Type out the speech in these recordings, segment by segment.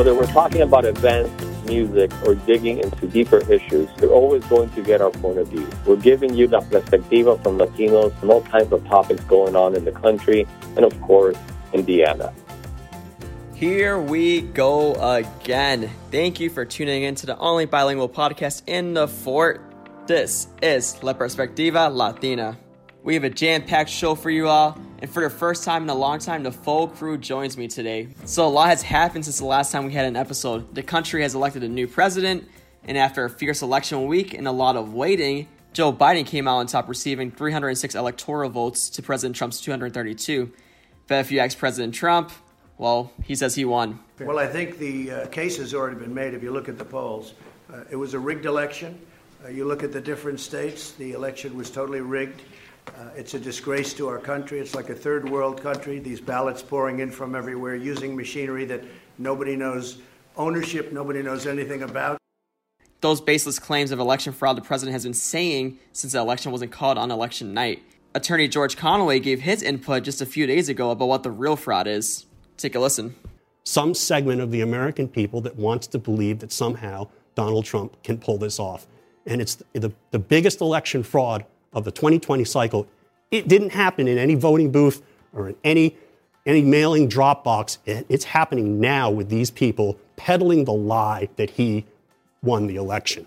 Whether we're talking about events, music, or digging into deeper issues, you're always going to get our point of view. We're giving you the perspectiva from Latinos on all kinds of topics going on in the country and, of course, Indiana. Here we go again. Thank you for tuning in to the only bilingual podcast in the fort. This is La Perspectiva Latina. We have a jam packed show for you all, and for the first time in a long time, the full crew joins me today. So, a lot has happened since the last time we had an episode. The country has elected a new president, and after a fierce election week and a lot of waiting, Joe Biden came out on top, receiving 306 electoral votes to President Trump's 232. But if you ask President Trump, well, he says he won. Well, I think the uh, case has already been made if you look at the polls. Uh, it was a rigged election. Uh, you look at the different states, the election was totally rigged. Uh, it's a disgrace to our country. It's like a third world country. These ballots pouring in from everywhere using machinery that nobody knows ownership, nobody knows anything about. Those baseless claims of election fraud the president has been saying since the election wasn't called on election night. Attorney George Conway gave his input just a few days ago about what the real fraud is. Take a listen. Some segment of the American people that wants to believe that somehow Donald Trump can pull this off. And it's the, the biggest election fraud of the 2020 cycle, it didn't happen in any voting booth or in any, any mailing drop box. It's happening now with these people peddling the lie that he won the election.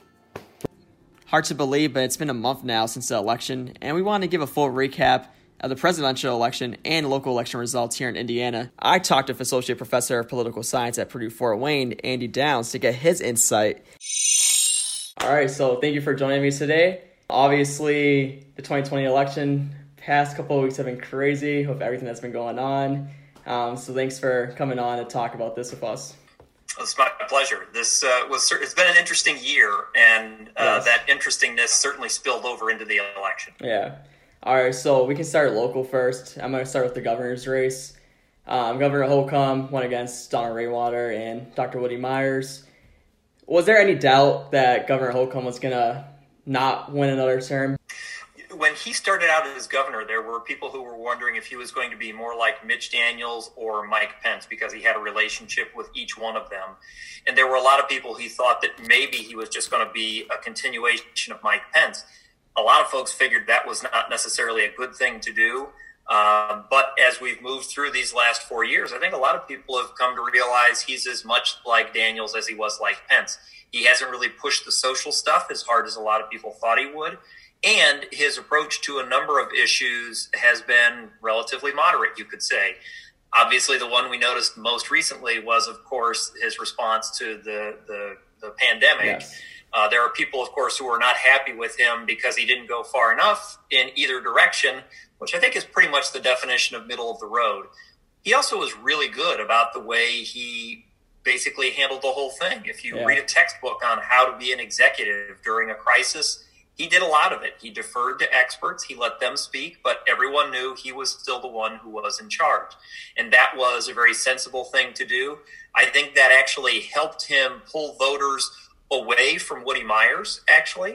Hard to believe, but it's been a month now since the election, and we want to give a full recap of the presidential election and local election results here in Indiana. I talked to Associate Professor of Political Science at Purdue Fort Wayne, Andy Downs, to get his insight. All right, so thank you for joining me today. Obviously, the 2020 election, past couple of weeks have been crazy with everything that's been going on. Um, so thanks for coming on to talk about this with us. It's my pleasure. This uh, was it's been an interesting year, and uh, yes. that interestingness certainly spilled over into the election. Yeah. All right, so we can start local first. I'm going to start with the governor's race. Um, Governor Holcomb went against Donald Rainwater and Dr. Woody Myers. Was there any doubt that Governor Holcomb was going to not win another term? When he started out as governor, there were people who were wondering if he was going to be more like Mitch Daniels or Mike Pence because he had a relationship with each one of them. And there were a lot of people who thought that maybe he was just going to be a continuation of Mike Pence. A lot of folks figured that was not necessarily a good thing to do. Um, but as we've moved through these last four years, I think a lot of people have come to realize he's as much like Daniels as he was like Pence. He hasn't really pushed the social stuff as hard as a lot of people thought he would. And his approach to a number of issues has been relatively moderate, you could say. Obviously, the one we noticed most recently was, of course, his response to the, the, the pandemic. Yes. Uh, there are people, of course, who are not happy with him because he didn't go far enough in either direction, which I think is pretty much the definition of middle of the road. He also was really good about the way he basically handled the whole thing. If you yeah. read a textbook on how to be an executive during a crisis, he did a lot of it. He deferred to experts, he let them speak, but everyone knew he was still the one who was in charge. And that was a very sensible thing to do. I think that actually helped him pull voters away from Woody Myers, actually.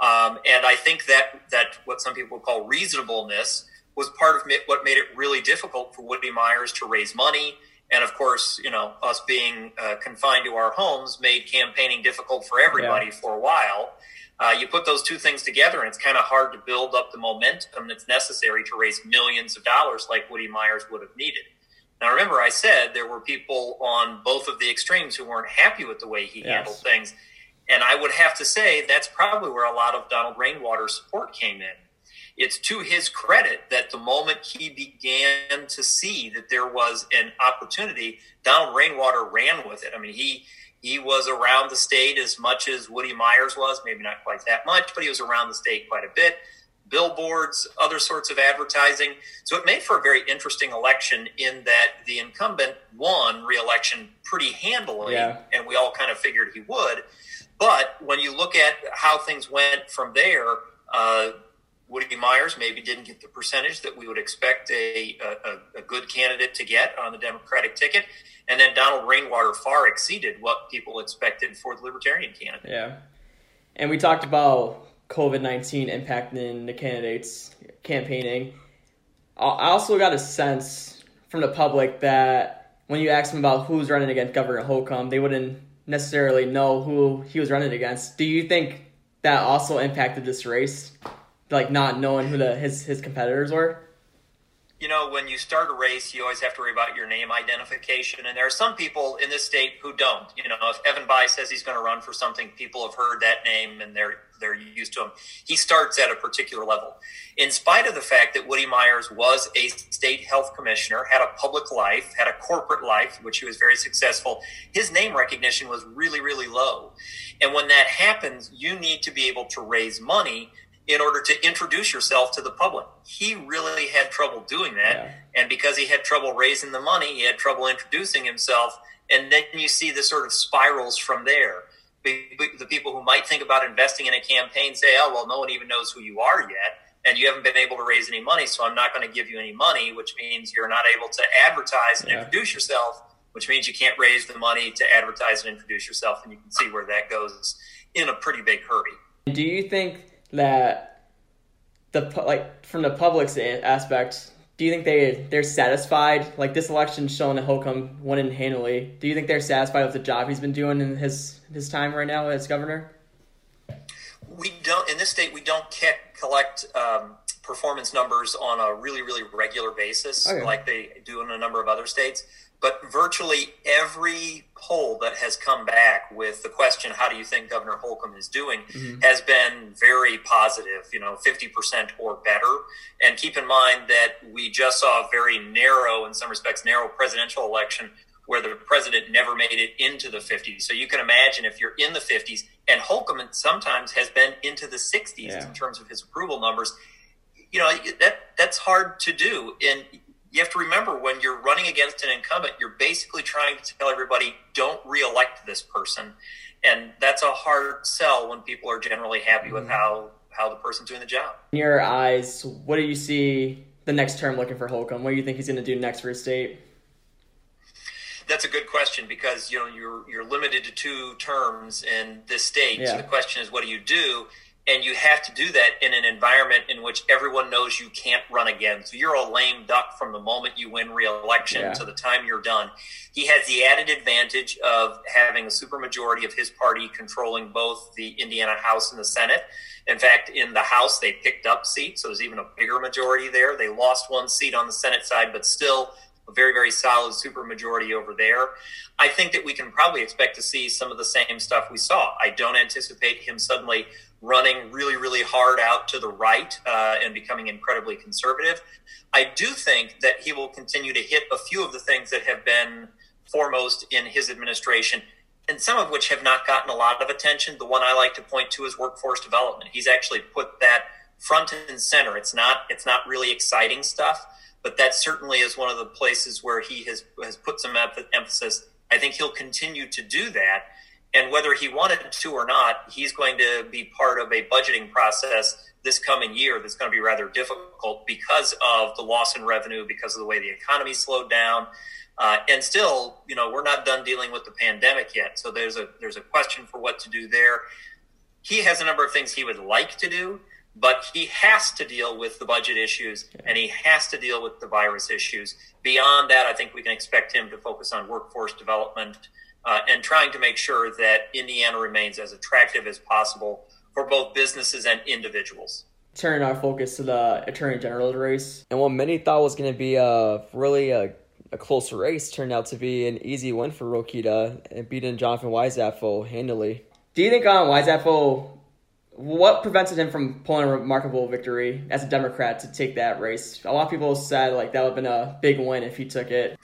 Um, and I think that, that what some people call reasonableness was part of what made it really difficult for Woody Myers to raise money and of course, you know, us being uh, confined to our homes made campaigning difficult for everybody yeah. for a while. Uh, you put those two things together, and it's kind of hard to build up the momentum that's necessary to raise millions of dollars like Woody Myers would have needed. Now, remember, I said there were people on both of the extremes who weren't happy with the way he yes. handled things. And I would have to say that's probably where a lot of Donald Rainwater's support came in it's to his credit that the moment he began to see that there was an opportunity, Donald Rainwater ran with it. I mean, he he was around the state as much as Woody Myers was, maybe not quite that much, but he was around the state quite a bit. Billboards, other sorts of advertising. So it made for a very interesting election in that the incumbent won re-election pretty handily, yeah. and we all kind of figured he would. But when you look at how things went from there, uh, Woody Myers maybe didn't get the percentage that we would expect a, a, a, good candidate to get on the Democratic ticket. And then Donald Rainwater far exceeded what people expected for the Libertarian candidate. Yeah. And we talked about COVID 19 impacting the candidates campaigning. I also got a sense from the public that when you asked them about who's running against Governor Holcomb, they wouldn't necessarily know who he was running against. Do you think that also impacted this race, like not knowing who the his his competitors were? you know, when you start a race, you always have to worry about your name identification. And there are some people in this state who don't. You know, if Evan Bayh says he's going to run for something, people have heard that name and they're they're used to him. He starts at a particular level. In spite of the fact that Woody Myers was a state health commissioner, had a public life, had a corporate life, which he was very successful, his name recognition was really, really low. And when that happens, you need to be able to raise money in order to introduce yourself to the public. He really had trouble doing that. Yeah. And because he had trouble raising the money, he had trouble introducing himself. And then you see the sort of spirals from there. The people who might think about investing in a campaign say, oh, well, no one even knows who you are yet. And you haven't been able to raise any money, so I'm not going to give you any money, which means you're not able to advertise and yeah. introduce yourself, which means you can't raise the money to advertise and introduce yourself. And you can see where that goes in a pretty big hurry. Do you think that the like from the public's aspect, do you think they they're satisfied? Like this election showing that Holcomb won in handily. Do you think they're satisfied with the job he's been doing in his his time right now as governor? We don't in this state. We don't collect um, performance numbers on a really really regular basis okay. like they do in a number of other states. But virtually every poll that has come back with the question, how do you think Governor Holcomb is doing, mm-hmm. has been very positive, you know, 50% or better. And keep in mind that we just saw a very narrow, in some respects, narrow presidential election where the president never made it into the 50s. So you can imagine if you're in the 50s, and Holcomb sometimes has been into the 60s yeah. in terms of his approval numbers, you know, that that's hard to do. And you have to remember when you're running against an incumbent, you're basically trying to tell everybody, don't reelect this person. And that's a hard sell when people are generally happy with mm-hmm. how, how the person's doing the job. In your eyes, what do you see the next term looking for Holcomb? What do you think he's going to do next for his state? That's a good question because you know you're you're limited to two terms in this state. Yeah. So the question is, what do you do? And you have to do that in an environment in which everyone knows you can't run again. So you're a lame duck from the moment you win re-election yeah. to the time you're done. He has the added advantage of having a supermajority of his party controlling both the Indiana House and the Senate. In fact, in the House, they picked up seats, so there's even a bigger majority there. They lost one seat on the Senate side, but still a very, very solid supermajority over there. I think that we can probably expect to see some of the same stuff we saw. I don't anticipate him suddenly running really, really hard out to the right uh, and becoming incredibly conservative. I do think that he will continue to hit a few of the things that have been foremost in his administration, and some of which have not gotten a lot of attention. The one I like to point to is workforce development. He's actually put that front and center. It's not it's not really exciting stuff, but that certainly is one of the places where he has has put some emphasis. I think he'll continue to do that and whether he wanted to or not, he's going to be part of a budgeting process this coming year that's going to be rather difficult because of the loss in revenue, because of the way the economy slowed down. Uh, and still, you know, we're not done dealing with the pandemic yet. So there's a there's a question for what to do there. He has a number of things he would like to do, but he has to deal with the budget issues and he has to deal with the virus issues. Beyond that, I think we can expect him to focus on workforce development uh, and trying to make sure that Indiana remains as attractive as possible for both businesses and individuals. Turning our focus to the Attorney General's race, and what many thought was going to be a really a, a, close race turned out to be an easy win for Rokita and beating Jonathan Weinzapfel handily. Do you think um, Weinzapfel, what prevented him from pulling a remarkable victory as a Democrat to take that race? A lot of people said like that would have been a big win if he took it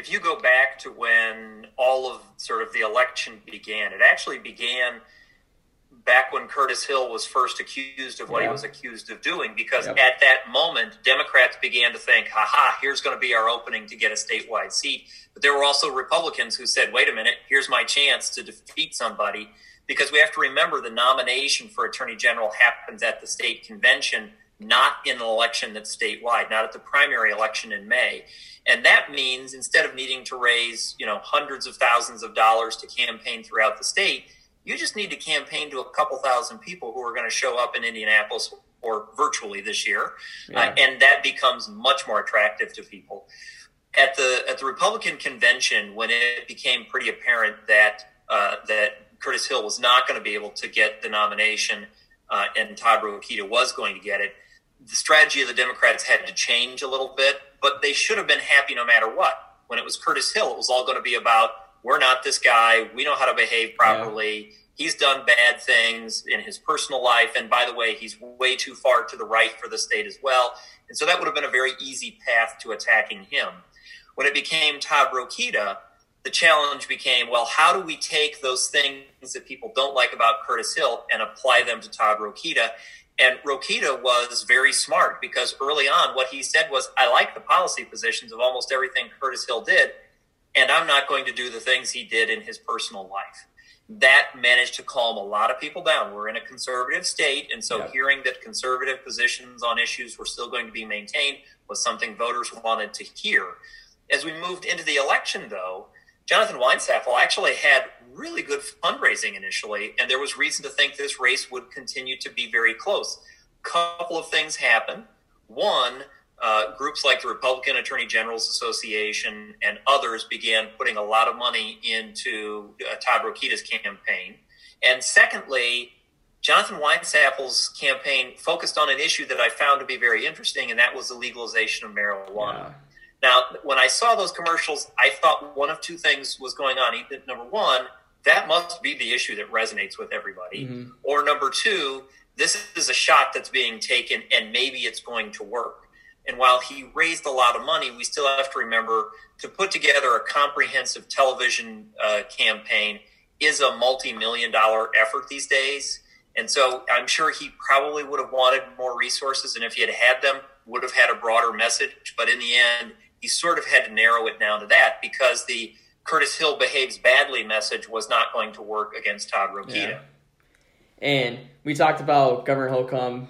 if you go back to when all of sort of the election began, it actually began back when Curtis Hill was first accused of what yeah. he was accused of doing, because yep. at that moment, Democrats began to think, ha ha, here's going to be our opening to get a statewide seat. But there were also Republicans who said, wait a minute, here's my chance to defeat somebody. Because we have to remember the nomination for Attorney General happens at the state convention, not in an election that's statewide, not at the primary election in May. And that means instead of needing to raise, you know, hundreds of thousands of dollars to campaign throughout the state, you just need to campaign to a couple thousand people who are going to show up in Indianapolis or virtually this year. Yeah. Uh, and that becomes much more attractive to people. at the at the Republican convention when it became pretty apparent that uh, that Curtis Hill was not going to be able to get the nomination uh, and Todd Rokita was going to get it. The strategy of the Democrats had to change a little bit, but they should have been happy no matter what. When it was Curtis Hill, it was all going to be about we're not this guy. We know how to behave properly. Yeah. He's done bad things in his personal life. And by the way, he's way too far to the right for the state as well. And so that would have been a very easy path to attacking him. When it became Todd Rokita, the challenge became well, how do we take those things that people don't like about Curtis Hill and apply them to Todd Rokita? And Rokita was very smart because early on, what he said was, I like the policy positions of almost everything Curtis Hill did, and I'm not going to do the things he did in his personal life. That managed to calm a lot of people down. We're in a conservative state, and so yeah. hearing that conservative positions on issues were still going to be maintained was something voters wanted to hear. As we moved into the election, though, Jonathan Weinzapfel actually had really good fundraising initially, and there was reason to think this race would continue to be very close. A Couple of things happened. One, uh, groups like the Republican Attorney Generals Association and others began putting a lot of money into uh, Todd Rokita's campaign. And secondly, Jonathan Weinzapfel's campaign focused on an issue that I found to be very interesting, and that was the legalization of marijuana. Yeah. Now, when I saw those commercials, I thought one of two things was going on. Number one, that must be the issue that resonates with everybody. Mm-hmm. Or number two, this is a shot that's being taken and maybe it's going to work. And while he raised a lot of money, we still have to remember to put together a comprehensive television uh, campaign is a multi million dollar effort these days. And so I'm sure he probably would have wanted more resources. And if he had had them, would have had a broader message. But in the end, he sort of had to narrow it down to that because the Curtis Hill behaves badly message was not going to work against Todd Rokita. Yeah. And we talked about Governor Holcomb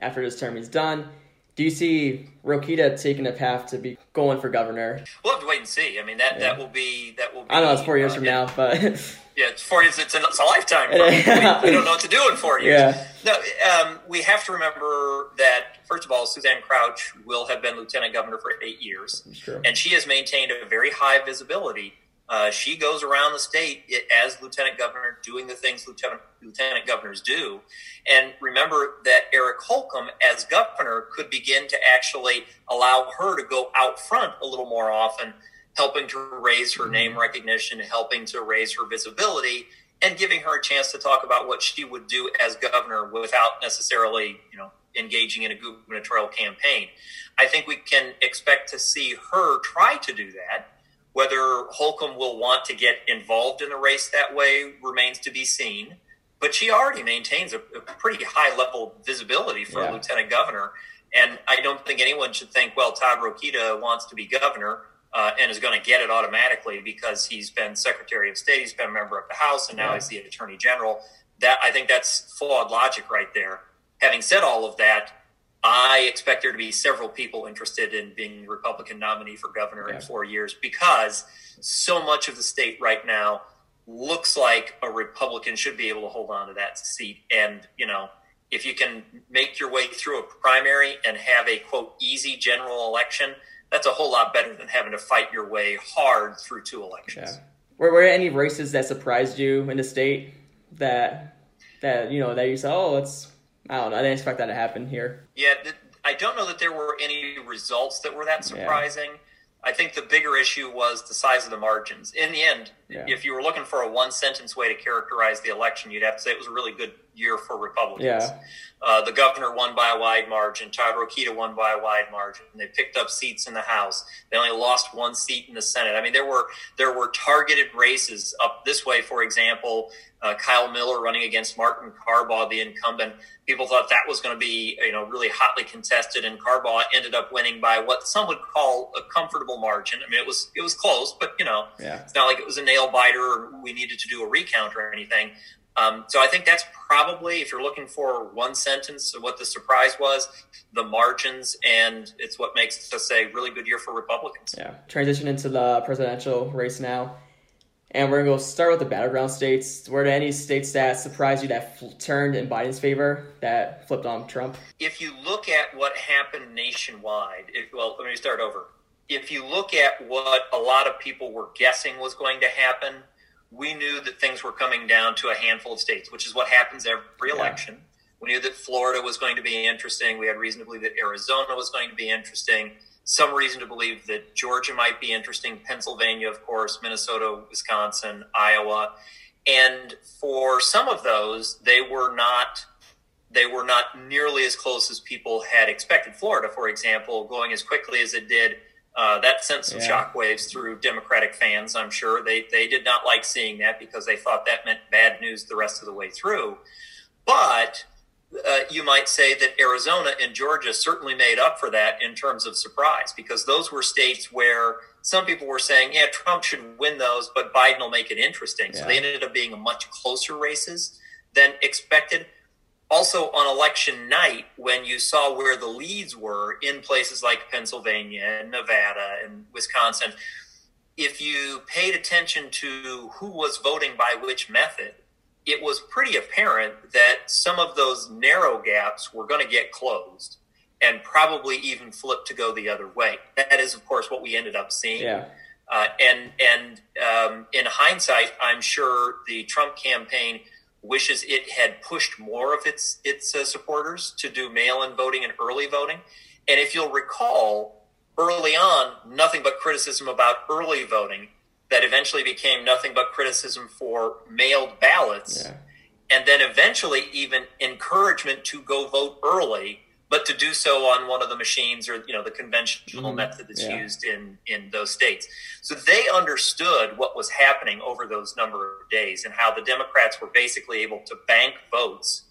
after his term is done. Do you see Rokita taking a path to be going for governor? We'll have to wait and see. I mean, that, yeah. that will be that will. Be, I know it's four years uh, from now, but yeah, it's four years. It's a, it's a lifetime. we, we, don't know what to do in four years. Yeah. No, um, we have to remember that first of all, Suzanne Crouch will have been lieutenant governor for eight years, and she has maintained a very high visibility uh, she goes around the state as lieutenant governor, doing the things lieutenant, lieutenant governors do. And remember that Eric Holcomb, as governor, could begin to actually allow her to go out front a little more often, helping to raise her name recognition, helping to raise her visibility, and giving her a chance to talk about what she would do as governor without necessarily, you know, engaging in a gubernatorial campaign. I think we can expect to see her try to do that whether Holcomb will want to get involved in the race that way remains to be seen. But she already maintains a, a pretty high level of visibility for yeah. a lieutenant governor. And I don't think anyone should think, well, Todd Rokita wants to be governor uh, and is going to get it automatically because he's been Secretary of State, he's been a member of the House, and now he's the Attorney General. That I think that's flawed logic right there. Having said all of that, I expect there to be several people interested in being Republican nominee for governor yeah. in four years because so much of the state right now looks like a Republican should be able to hold on to that seat. And, you know, if you can make your way through a primary and have a quote easy general election, that's a whole lot better than having to fight your way hard through two elections. Yeah. Were, were any races that surprised you in the state that that you know that you said, oh, it's I don't know. I didn't expect that to happen here. Yeah, I don't know that there were any results that were that surprising. Yeah. I think the bigger issue was the size of the margins. In the end, yeah. if you were looking for a one sentence way to characterize the election, you'd have to say it was a really good year for Republicans. Yeah. Uh, the governor won by a wide margin. Todd Rokita won by a wide margin. They picked up seats in the House. They only lost one seat in the Senate. I mean, there were there were targeted races up this way. For example, uh, Kyle Miller running against Martin Carbaugh, the incumbent. People thought that was going to be you know really hotly contested, and Carbaugh ended up winning by what some would call a comfortable margin. I mean, it was it was close, but you know, yeah. it's not like it was a nail biter or we needed to do a recount or anything. Um, so I think that's probably, if you're looking for one sentence of what the surprise was, the margins, and it's what makes us a really good year for Republicans. Yeah. Transition into the presidential race now. And we're going to start with the battleground states. Were there any states that surprised you that fl- turned in Biden's favor, that flipped on Trump? If you look at what happened nationwide, if, well, let me start over if you look at what a lot of people were guessing was going to happen, we knew that things were coming down to a handful of states, which is what happens every election. Yeah. We knew that Florida was going to be interesting. We had reason to believe that Arizona was going to be interesting. Some reason to believe that Georgia might be interesting. Pennsylvania, of course, Minnesota, Wisconsin, Iowa. And for some of those, they were not they were not nearly as close as people had expected. Florida, for example, going as quickly as it did, uh, that sent some yeah. shockwaves through Democratic fans. I'm sure they they did not like seeing that because they thought that meant bad news the rest of the way through. But uh, you might say that Arizona and Georgia certainly made up for that in terms of surprise because those were states where some people were saying, yeah, Trump should win those, but Biden will make it interesting. Yeah. So they ended up being much closer races than expected. Also, on election night, when you saw where the leads were in places like Pennsylvania and Nevada and Wisconsin, if you paid attention to who was voting by which method, it was pretty apparent that some of those narrow gaps were going to get closed and probably even flip to go the other way. That is, of course, what we ended up seeing. Yeah. Uh, and and um, in hindsight, I'm sure the Trump campaign wishes it had pushed more of its its uh, supporters to do mail-in voting and early voting. And if you'll recall, early on, nothing but criticism about early voting that eventually became nothing but criticism for mailed ballots. Yeah. And then eventually, even encouragement to go vote early, but to do so on one of the machines or you know the conventional mm method that's yeah. used in in those states. So they understood what was happening over those number of days and how the Democrats were basically able to bank votes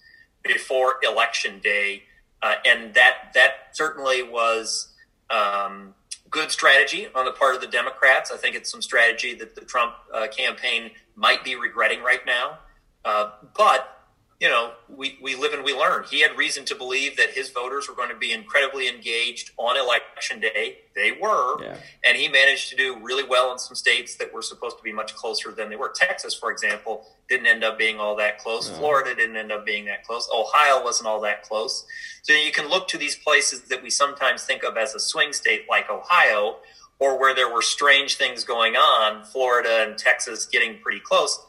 before election day, uh, and that that certainly was um, good strategy on the part of the Democrats. I think it's some strategy that the Trump uh, campaign might be regretting right now. Uh, but you know, we, we live and we learn. He had reason to believe that his voters were going to be incredibly engaged on election day. They were. Yeah. And he managed to do really well in some states that were supposed to be much closer than they were. Texas, for example, didn't end up being all that close. No. Florida didn't end up being that close. Ohio wasn't all that close. So you can look to these places that we sometimes think of as a swing state like Ohio or where there were strange things going on, Florida and Texas getting pretty close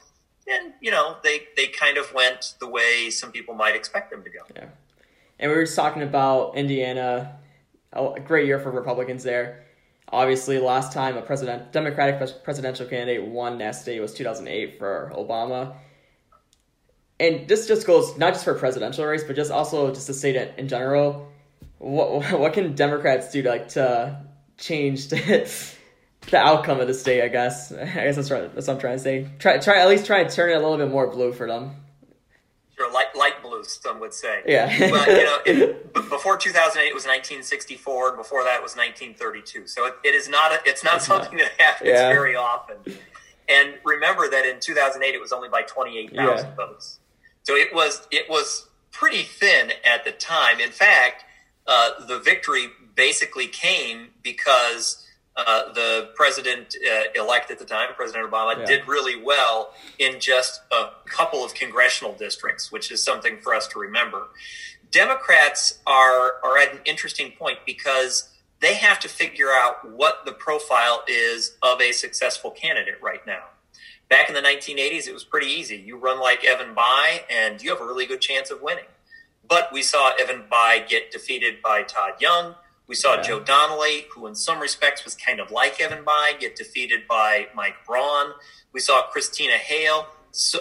and you know they they kind of went the way some people might expect them to go. Yeah, and we were just talking about Indiana, oh, a great year for Republicans there. Obviously, last time a president Democratic presidential candidate won that state was 2008 for Obama. And this just goes not just for presidential race, but just also just the state in general. What what can Democrats do to like to change the the outcome of the state, I guess. I guess that's, right, that's what I'm trying to say. Try, try at least try and turn it a little bit more blue for them. Sure, light, light blue, some would say. Yeah. but, you know, it, before 2008, it was 1964, and before that it was 1932. So it, it is not, a, it's not something that happens yeah. very often. And remember that in 2008, it was only by 28,000 yeah. votes. So it was, it was pretty thin at the time. In fact, uh, the victory basically came because uh, the president uh, elect at the time, President Obama, yeah. did really well in just a couple of congressional districts, which is something for us to remember. Democrats are are at an interesting point because they have to figure out what the profile is of a successful candidate right now. Back in the 1980s, it was pretty easy. You run like Evan Bayh, and you have a really good chance of winning. But we saw Evan Bayh get defeated by Todd Young. We saw yeah. Joe Donnelly, who in some respects was kind of like Evan Bayh, get defeated by Mike Braun. We saw Christina Hale,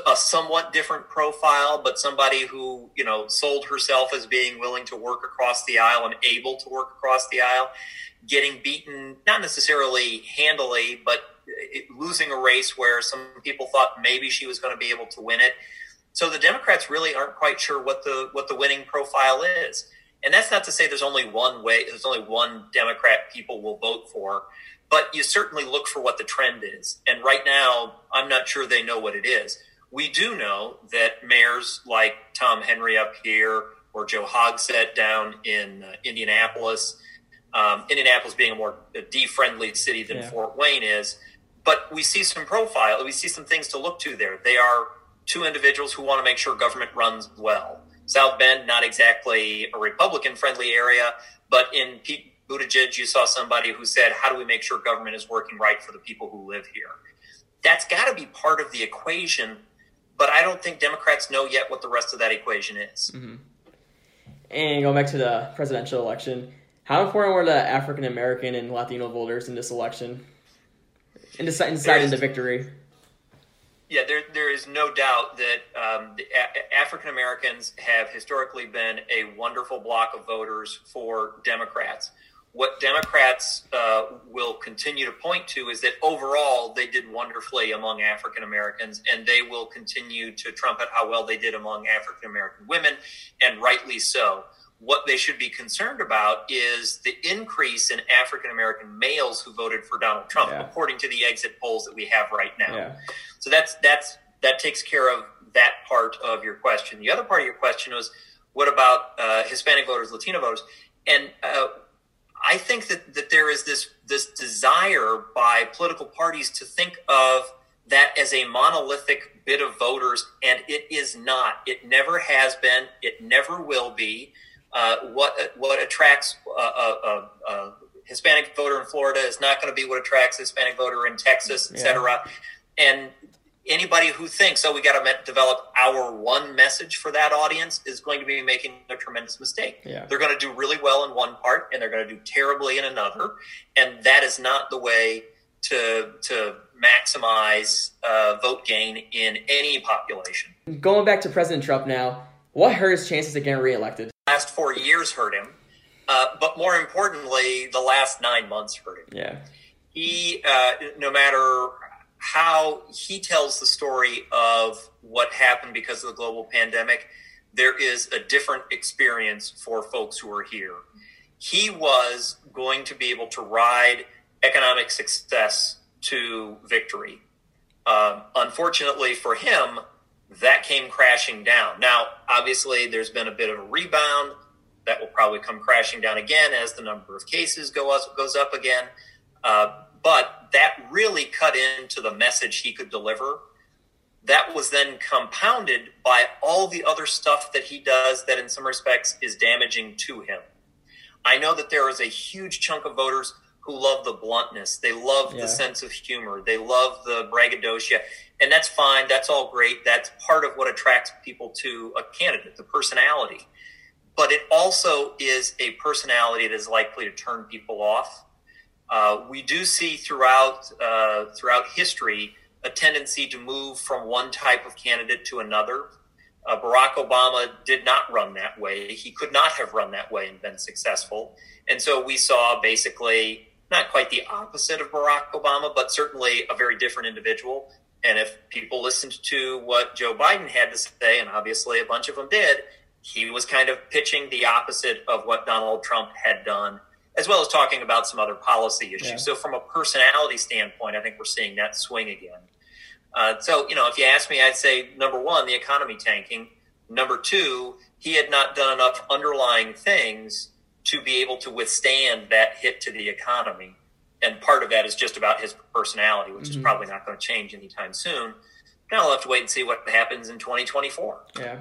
a somewhat different profile, but somebody who, you know, sold herself as being willing to work across the aisle and able to work across the aisle, getting beaten, not necessarily handily, but eh, losing a race where some people thought maybe she was going to be able to win it. So the Democrats really aren't quite sure what the what the winning profile is. And that's not to say there's only one way, there's only one Democrat people will vote for, but you certainly look for what the trend is. And right now, I'm not sure they know what it is. We do know that mayors like Tom Henry up here or Joe Hogsett down in uh, Indianapolis, um, Indianapolis being a more D-friendly city than yeah. Fort Wayne is, but we see some profile, we see some things to look to there. They are two individuals who want to make sure government runs well. South Bend, not exactly a Republican friendly area, but in Pete Buttigieg, you saw somebody who said, "How do we make sure government is working right for the people who live here?" That's got to be part of the equation, but I don't think Democrats know yet what the rest of that equation is. Mm-hmm. And going back to the presidential election, how important were the African American and Latino voters in this election in deciding the victory? Yeah, there, there is no doubt that um, a- African Americans have historically been a wonderful block of voters for Democrats. What Democrats uh, will continue to point to is that overall they did wonderfully among African Americans, and they will continue to trumpet how well they did among African American women, and rightly so what they should be concerned about is the increase in African American males who voted for Donald Trump, yeah. according to the exit polls that we have right now. Yeah. So that's that's that takes care of that part of your question. The other part of your question was, what about uh, Hispanic voters, Latino voters? And uh, I think that, that there is this this desire by political parties to think of that as a monolithic bit of voters, and it is not. It never has been. It never will be. Uh, what what attracts a, a, a, Hispanic voter in Florida is not going to be what attracts a Hispanic voter in Texas, et cetera. Yeah. And anybody who thinks, oh, we got to develop our one message for that audience is going to be making a tremendous mistake. Yeah. They're going to do really well in one part and they're going to do terribly in another. And that is not the way to, to maximize uh, vote gain in any population. Going back to President Trump now, what hurt his chances of getting reelected? Last four years hurt him, uh, but more importantly, the last nine months hurt him. Yeah. He, uh, no matter how he tells the story of what happened because of the global pandemic, there is a different experience for folks who are here. He was going to be able to ride economic success to victory. Um, unfortunately for him, that came crashing down. Now, obviously, there's been a bit of a rebound that will probably come crashing down again as the number of cases go up, goes up again. Uh, but that really cut into the message he could deliver. That was then compounded by all the other stuff that he does that, in some respects, is damaging to him. I know that there is a huge chunk of voters who love the bluntness. They love yeah. the sense of humor. They love the braggadocio and that's fine. That's all great. That's part of what attracts people to a candidate, the personality. But it also is a personality that is likely to turn people off. Uh, we do see throughout uh, throughout history a tendency to move from one type of candidate to another. Uh, Barack Obama did not run that way. He could not have run that way and been successful. And so we saw basically not quite the opposite of Barack Obama, but certainly a very different individual and if people listened to what Joe Biden had to say, and obviously a bunch of them did, he was kind of pitching the opposite of what Donald Trump had done, as well as talking about some other policy issues. Yeah. So, from a personality standpoint, I think we're seeing that swing again. Uh, so, you know, if you ask me, I'd say number one, the economy tanking. Number two, he had not done enough underlying things to be able to withstand that hit to the economy and part of that is just about his personality, which mm-hmm. is probably not going to change anytime soon. Now we'll have to wait and see what happens in 2024. Yeah.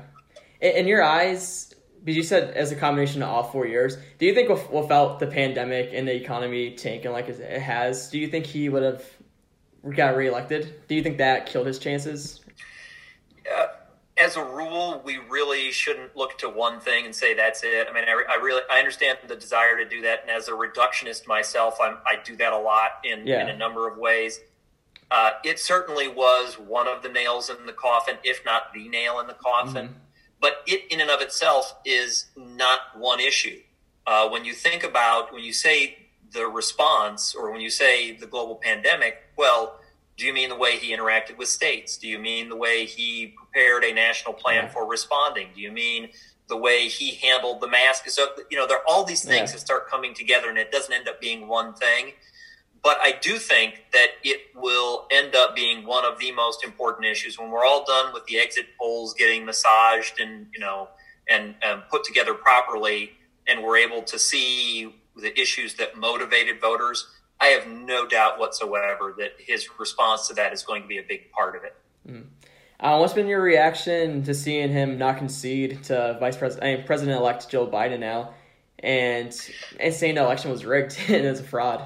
In your eyes, because you said as a combination of all four years, do you think without the pandemic and the economy tanking like it has, do you think he would have got reelected? Do you think that killed his chances? Uh, as a rule, we really shouldn't look to one thing and say that's it. I mean, I, I really I understand the desire to do that, and as a reductionist myself, I'm, i do that a lot in, yeah. in a number of ways. Uh, it certainly was one of the nails in the coffin, if not the nail in the coffin. Mm-hmm. But it, in and of itself, is not one issue. Uh, when you think about when you say the response, or when you say the global pandemic, well do you mean the way he interacted with states? Do you mean the way he prepared a national plan for responding? Do you mean the way he handled the mask? So, you know, there are all these things yeah. that start coming together and it doesn't end up being one thing. But I do think that it will end up being one of the most important issues when we're all done with the exit polls getting massaged and, you know, and, and put together properly, and we're able to see the issues that motivated voters I have no doubt whatsoever that his response to that is going to be a big part of it. Mm. Uh, what's been your reaction to seeing him not concede to Vice President, I mean, President-elect Joe Biden now? and and saying the election was rigged and it's a fraud.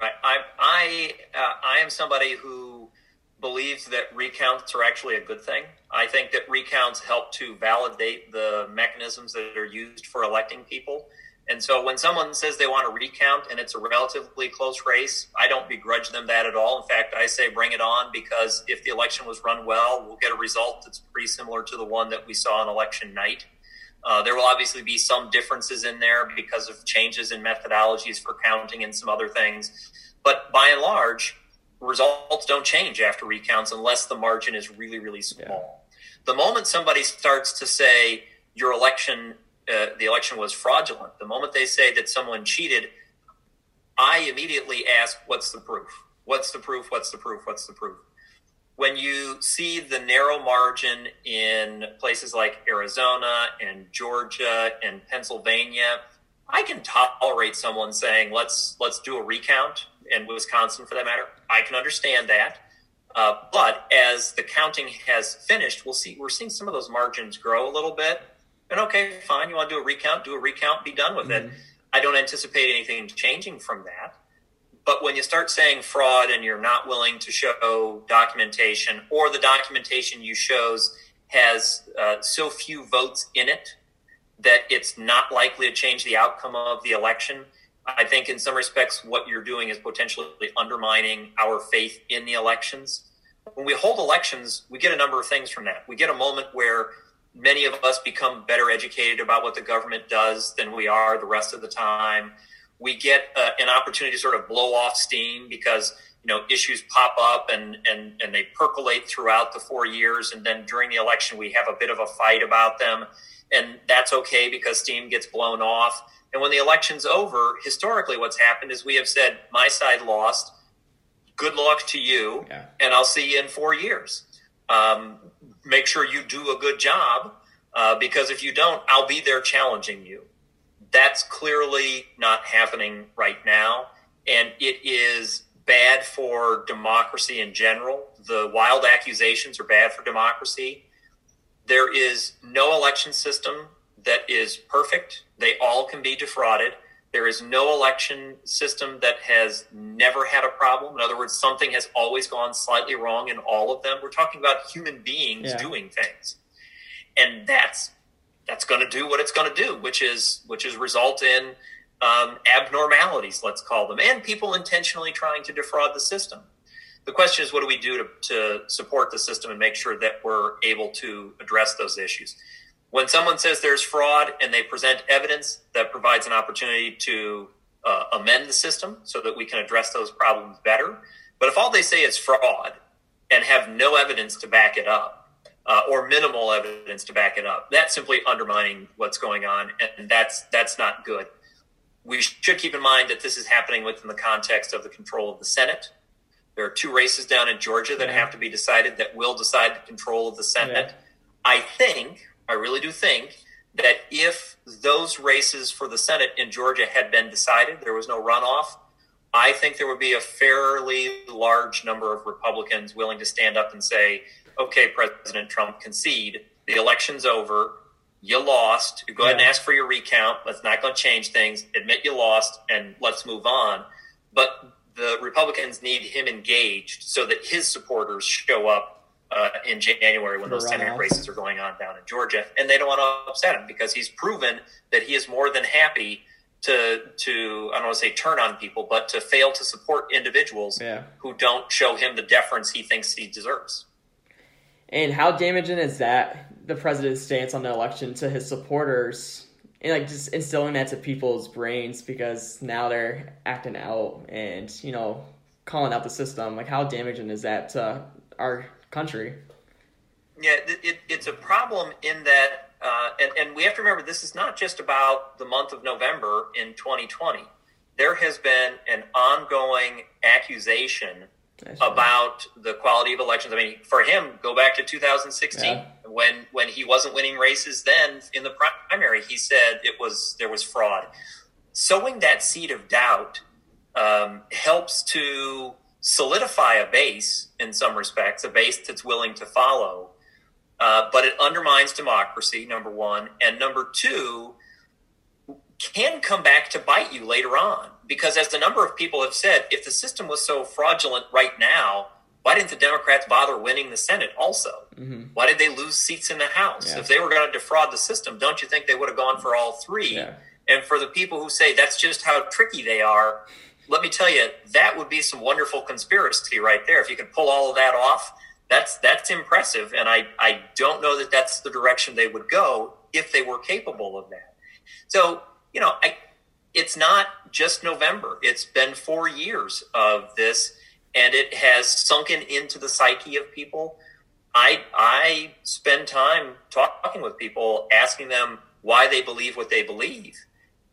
Right. I I uh, I am somebody who believes that recounts are actually a good thing. I think that recounts help to validate the mechanisms that are used for electing people. And so when someone says they want to recount and it's a relatively close race, I don't begrudge them that at all. In fact, I say bring it on because if the election was run well, we'll get a result that's pretty similar to the one that we saw on election night. Uh, there will obviously be some differences in there because of changes in methodologies for counting and some other things. But by and large, results don't change after recounts unless the margin is really, really small. Yeah. The moment somebody starts to say your election uh, the election was fraudulent. The moment they say that someone cheated, I immediately ask, what's the proof? What's the proof? What's the proof? What's the proof? When you see the narrow margin in places like Arizona and Georgia and Pennsylvania, I can tolerate someone saying, let's, let's do a recount, and Wisconsin for that matter. I can understand that. Uh, but as the counting has finished, we'll see, we're seeing some of those margins grow a little bit and okay, fine, you want to do a recount, do a recount, be done with mm-hmm. it. I don't anticipate anything changing from that. But when you start saying fraud and you're not willing to show documentation, or the documentation you shows has uh, so few votes in it that it's not likely to change the outcome of the election, I think in some respects what you're doing is potentially undermining our faith in the elections. When we hold elections, we get a number of things from that. We get a moment where many of us become better educated about what the government does than we are the rest of the time. We get uh, an opportunity to sort of blow off steam because you know issues pop up and and and they percolate throughout the four years, and then during the election we have a bit of a fight about them, and that's okay because steam gets blown off. And when the election's over, historically, what's happened is we have said, "My side lost. Good luck to you, yeah. and I'll see you in four years." Um, make sure you do a good job uh, because if you don't, I'll be there challenging you. That's clearly not happening right now. And it is bad for democracy in general. The wild accusations are bad for democracy. There is no election system that is perfect. They all can be defrauded. There is no election system that has never had a problem. In other words, something has always gone slightly wrong in all of them. We're talking about human beings yeah. doing things, and that's that's going to do what it's going to do, which is which is result in um, abnormalities, let's call them, and people intentionally trying to defraud the system. The question is, what do we do to, to support the system and make sure that we're able to address those issues? When someone says there's fraud and they present evidence that provides an opportunity to uh, amend the system so that we can address those problems better. But if all they say is fraud and have no evidence to back it up, uh, or minimal evidence to back it up, that's simply undermining what's going on, and that's that's not good. We should keep in mind that this is happening within the context of the control of the Senate. There are two races down in Georgia that yeah. have to be decided that will decide the control of the Senate. Yeah. I think I really do think that if those races for the Senate in Georgia had been decided, there was no runoff, I think there would be a fairly large number of Republicans willing to stand up and say, okay, President Trump, concede. The election's over. You lost. Go ahead and ask for your recount. That's not going to change things. Admit you lost and let's move on. But the Republicans need him engaged so that his supporters show up uh, in January when those Senate races are going on down in Georgia, and they don't want to upset him because he's proven that he is more than happy to to I don't want to say turn on people, but to fail to support individuals yeah. who don't show him the deference he thinks he deserves. And how damaging is that the president's stance on the election to his supporters? And like just instilling that to people's brains because now they're acting out and you know calling out the system. Like how damaging is that to our country. Yeah, it, it's a problem in that, uh, and, and we have to remember this is not just about the month of November in 2020. There has been an ongoing accusation about the quality of elections. I mean, for him, go back to 2016 yeah. when when he wasn't winning races. Then in the primary, he said it was there was fraud. Sowing that seed of doubt um, helps to solidify a base in some respects, a base that's willing to follow. Uh, but it undermines democracy, number one. And number two, can come back to bite you later on. Because as a number of people have said, if the system was so fraudulent right now, why didn't the Democrats bother winning the Senate also? Mm-hmm. Why did they lose seats in the House? Yeah. If they were going to defraud the system, don't you think they would have gone for all three? Yeah. And for the people who say that's just how tricky they are, let me tell you, that would be some wonderful conspiracy right there. If you could pull all of that off, that's that's impressive. And I, I don't know that that's the direction they would go if they were capable of that. So, you know, I, it's not just November. It's been four years of this and it has sunken into the psyche of people. I I spend time talking with people, asking them why they believe what they believe.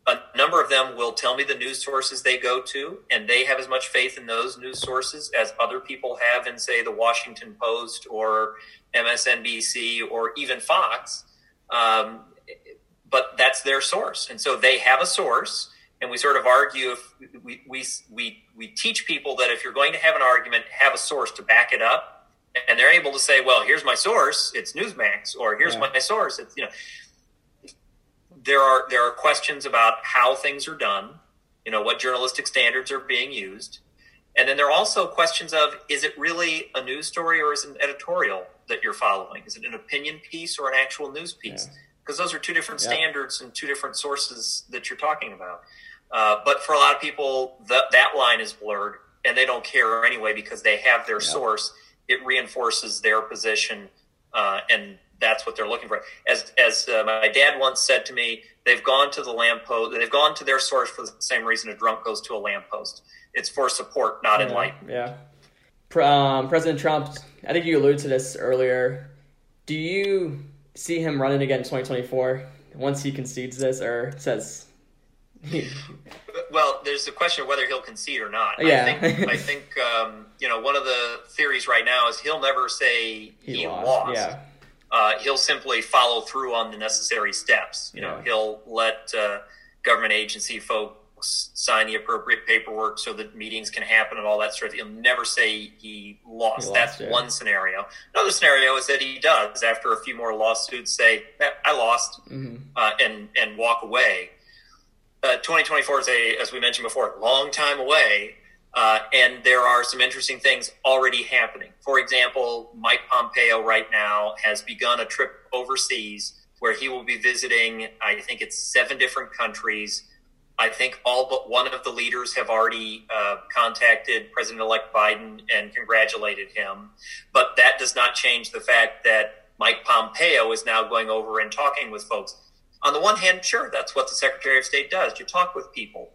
A number of them will tell me the news sources they go to, and they have as much faith in those news sources as other people have in, say, the Washington Post or MSNBC or even Fox. Um, but that's their source, and so they have a source and we sort of argue if we, we, we, we teach people that if you're going to have an argument, have a source to back it up. And they're able to say, well, here's my source, it's Newsmax, or here's yeah. my source. It's, you know, there are, there are questions about how things are done, you know, what journalistic standards are being used. And then there are also questions of, is it really a news story or is it an editorial that you're following? Is it an opinion piece or an actual news piece? Because yeah. those are two different yeah. standards and two different sources that you're talking about. Uh, but for a lot of people, the, that line is blurred and they don't care anyway because they have their yeah. source. It reinforces their position, uh, and that's what they're looking for. As as uh, my dad once said to me, they've gone to the lamppost. They've gone to their source for the same reason a drunk goes to a lamppost. It's for support, not yeah, enlightenment. Yeah. Um, President Trump, I think you alluded to this earlier. Do you see him running again in 2024 once he concedes this or says well, there's the question of whether he'll concede or not. Yeah. I think, I think um, you know, one of the theories right now is he'll never say he, he lost. lost. Yeah. Uh, he'll simply follow through on the necessary steps. You know, he'll let uh, government agency folks sign the appropriate paperwork so that meetings can happen and all that sort of thing. He'll never say he lost. He lost That's yeah. one scenario. Another scenario is that he does, after a few more lawsuits, say, I lost, mm-hmm. uh, and, and walk away. 2024 is a, as we mentioned before, long time away. Uh, and there are some interesting things already happening. For example, Mike Pompeo right now has begun a trip overseas where he will be visiting, I think it's seven different countries. I think all but one of the leaders have already uh, contacted President elect Biden and congratulated him. But that does not change the fact that Mike Pompeo is now going over and talking with folks on the one hand, sure, that's what the Secretary of State does. You talk with people.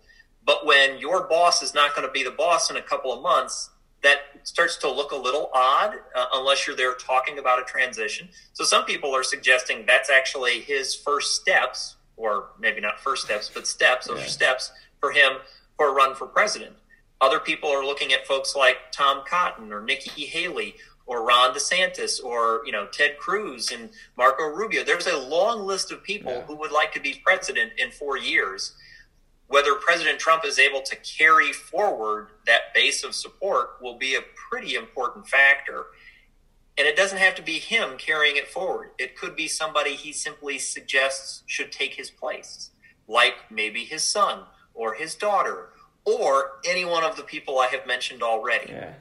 But when your boss is not going to be the boss in a couple of months, that starts to look a little odd uh, unless you're there talking about a transition. So some people are suggesting that's actually his first steps, or maybe not first steps, but steps, those yeah. are steps for him for a run for president. Other people are looking at folks like Tom Cotton or Nikki Haley or Ron DeSantis or you know Ted Cruz and Marco Rubio. There's a long list of people yeah. who would like to be president in four years. Whether President Trump is able to carry forward that base of support will be a pretty important factor. And it doesn't have to be him carrying it forward. It could be somebody he simply suggests should take his place, like maybe his son or his daughter or any one of the people I have mentioned already. Yeah.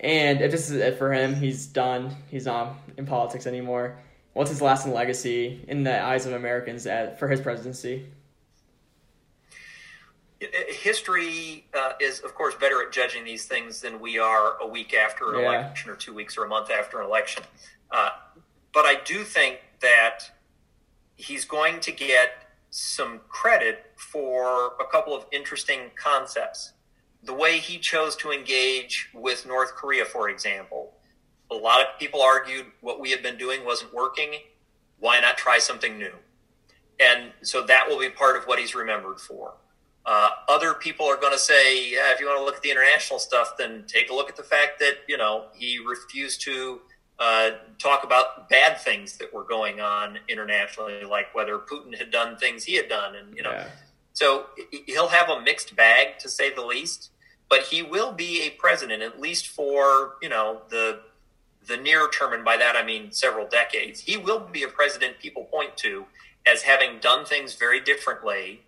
And if this is it for him, he's done. He's not in politics anymore. What's his lasting legacy in the eyes of Americans at, for his presidency? History uh, is, of course, better at judging these things than we are a week after an yeah. election or two weeks or a month after an election. Uh, but I do think that he's going to get some credit for a couple of interesting concepts the way he chose to engage with North Korea, for example, a lot of people argued what we had been doing wasn't working. Why not try something new? And so that will be part of what he's remembered for. Uh, other people are going to say, yeah, if you want to look at the international stuff, then take a look at the fact that, you know, he refused to uh, talk about bad things that were going on internationally, like whether Putin had done things he had done. And, you know, yeah. So he'll have a mixed bag, to say the least. But he will be a president, at least for you know the the near term, and by that I mean several decades, he will be a president people point to as having done things very differently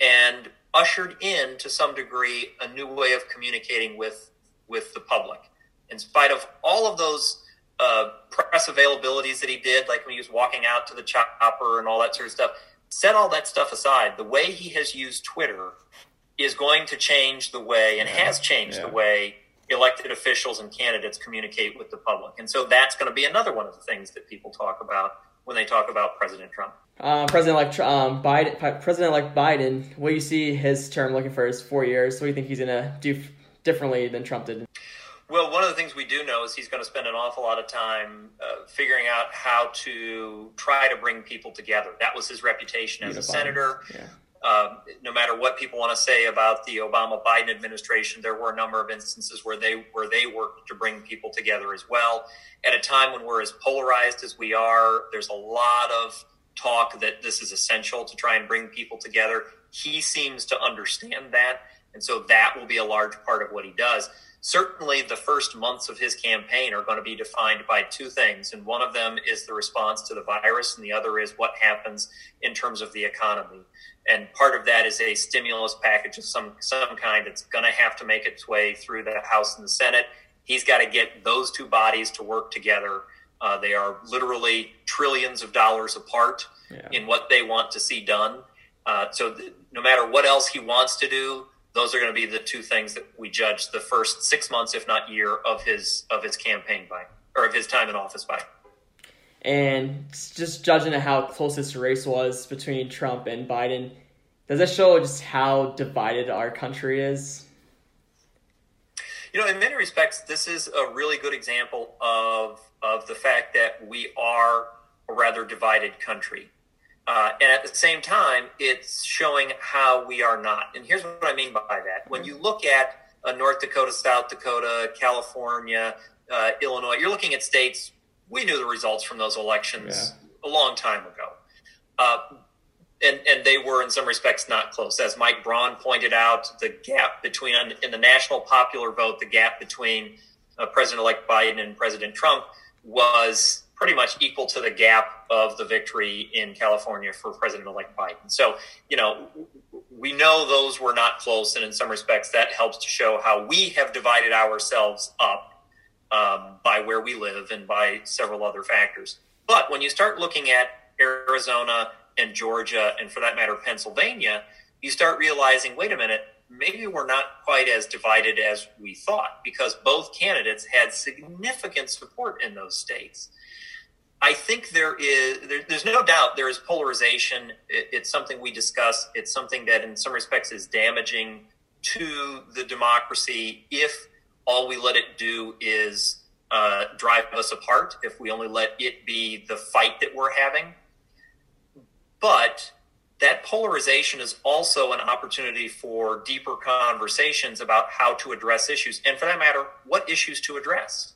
and ushered in to some degree a new way of communicating with with the public. In spite of all of those uh, press availabilities that he did, like when he was walking out to the chopper and all that sort of stuff, set all that stuff aside. The way he has used Twitter is going to change the way and yeah. has changed yeah. the way elected officials and candidates communicate with the public. And so that's going to be another one of the things that people talk about when they talk about President Trump. Uh, President-elect um, Biden, President-elect Biden, what do you see his term looking for his four years? What do you think he's going to do f- differently than Trump did? Well, one of the things we do know is he's going to spend an awful lot of time uh, figuring out how to try to bring people together. That was his reputation as a senator. Yeah. Um, no matter what people want to say about the Obama Biden administration, there were a number of instances where they where they worked to bring people together as well. At a time when we're as polarized as we are, there's a lot of talk that this is essential to try and bring people together. He seems to understand that, and so that will be a large part of what he does. Certainly, the first months of his campaign are going to be defined by two things, and one of them is the response to the virus, and the other is what happens in terms of the economy and part of that is a stimulus package of some some kind that's going to have to make its way through the House and the Senate. He's got to get those two bodies to work together. Uh, they are literally trillions of dollars apart yeah. in what they want to see done. Uh, so th- no matter what else he wants to do, those are going to be the two things that we judge the first six months, if not year, of his of his campaign by or of his time in office by. And just judging how close this race was between Trump and Biden, does that show just how divided our country is? You know, in many respects, this is a really good example of of the fact that we are a rather divided country. Uh, and at the same time, it's showing how we are not. And here's what I mean by that. When you look at uh, North Dakota, South Dakota, California, uh, Illinois, you're looking at states we knew the results from those elections yeah. a long time ago. Uh, and, and they were in some respects not close. As Mike Braun pointed out, the gap between in the national popular vote, the gap between uh, President-elect Biden and President Trump was pretty much equal to the gap of the victory in California for President-elect Biden. So, you know, we know those were not close, and in some respects, that helps to show how we have divided ourselves up um, by where we live and by several other factors. But when you start looking at Arizona and Georgia, and for that matter, Pennsylvania, you start realizing wait a minute, maybe we're not quite as divided as we thought because both candidates had significant support in those states. I think there is, there, there's no doubt there is polarization. It, it's something we discuss. It's something that, in some respects, is damaging to the democracy if all we let it do is uh, drive us apart if we only let it be the fight that we're having. But that polarization is also an opportunity for deeper conversations about how to address issues. And for that matter, what issues to address.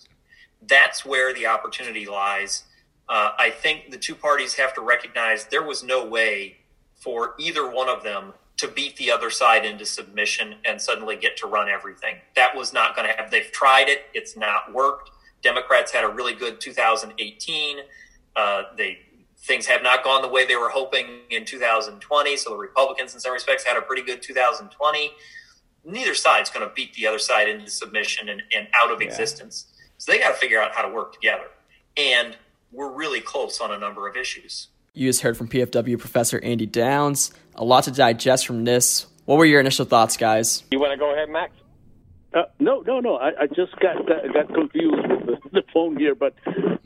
That's where the opportunity lies. Uh, I think the two parties have to recognize there was no way for either one of them to beat the other side into submission and suddenly get to run everything. That was not going to happen. They've tried it, it's not worked. Democrats had a really good 2018. Uh, they things have not gone the way they were hoping in 2020. So the Republicans, in some respects, had a pretty good 2020. Neither side's going to beat the other side into submission and, and out of yeah. existence. So they got to figure out how to work together. And we're really close on a number of issues. You just heard from PFW Professor Andy Downs. A lot to digest from this. What were your initial thoughts, guys? You want to go ahead, Max? Uh, no, no, no. I, I just got uh, got confused with the, phone here, but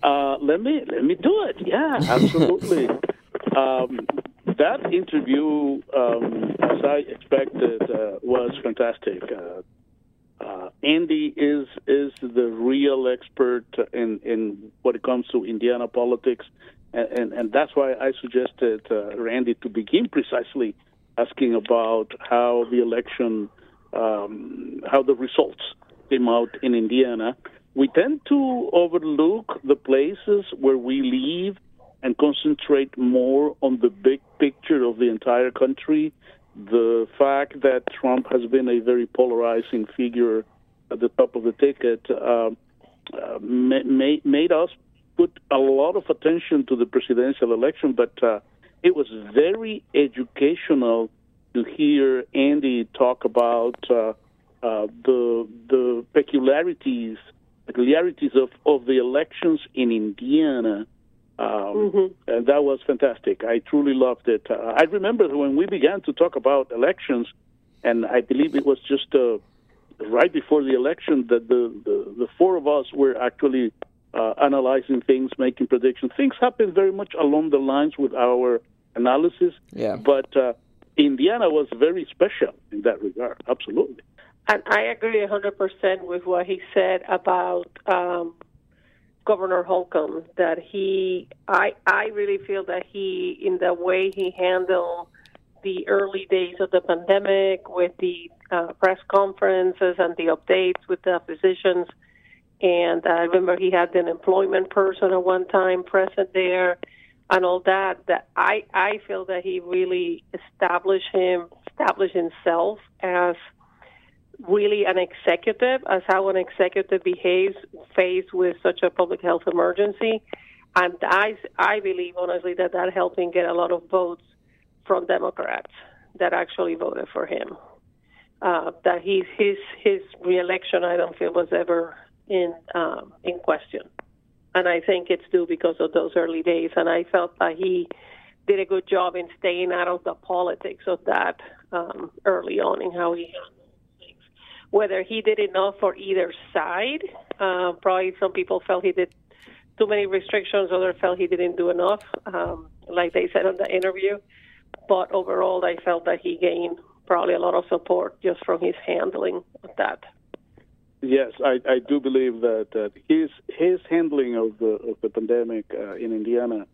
uh, let me let me do it. Yeah, absolutely. um, that interview, um, as I expected, uh, was fantastic. Uh, uh, Andy is is the real expert in in what it comes to Indiana politics and, and, and that's why I suggested uh, Randy to begin precisely asking about how the election, um, how the results came out in Indiana. We tend to overlook the places where we live and concentrate more on the big picture of the entire country. The fact that Trump has been a very polarizing figure at the top of the ticket uh, uh, ma- made us put a lot of attention to the presidential election, but uh, it was very educational to hear Andy talk about uh, uh, the the peculiarities peculiarities of, of the elections in Indiana. Um, mm-hmm. And that was fantastic. I truly loved it. Uh, I remember when we began to talk about elections, and I believe it was just uh, right before the election that the, the, the four of us were actually uh, analyzing things, making predictions. Things happened very much along the lines with our analysis. Yeah. But uh, Indiana was very special in that regard. Absolutely. And I agree 100% with what he said about um, Governor Holcomb. That he, I, I really feel that he, in the way he handled the early days of the pandemic, with the uh, press conferences and the updates with the physicians, and I remember he had an employment person at one time present there, and all that. That I, I feel that he really established him, established himself as really an executive, as how an executive behaves faced with such a public health emergency. And I, I believe, honestly, that that helped him get a lot of votes from Democrats that actually voted for him. Uh, that he's, his his reelection, I don't feel was ever in um, in question, and I think it's due because of those early days. And I felt that he did a good job in staying out of the politics of that um, early on in how he handled whether he did enough for either side. Uh, probably some people felt he did too many restrictions, others felt he didn't do enough, um, like they said in the interview. But overall, I felt that he gained probably a lot of support just from his handling of that. Yes, I, I do believe that, that his his handling of the of the pandemic uh, in Indiana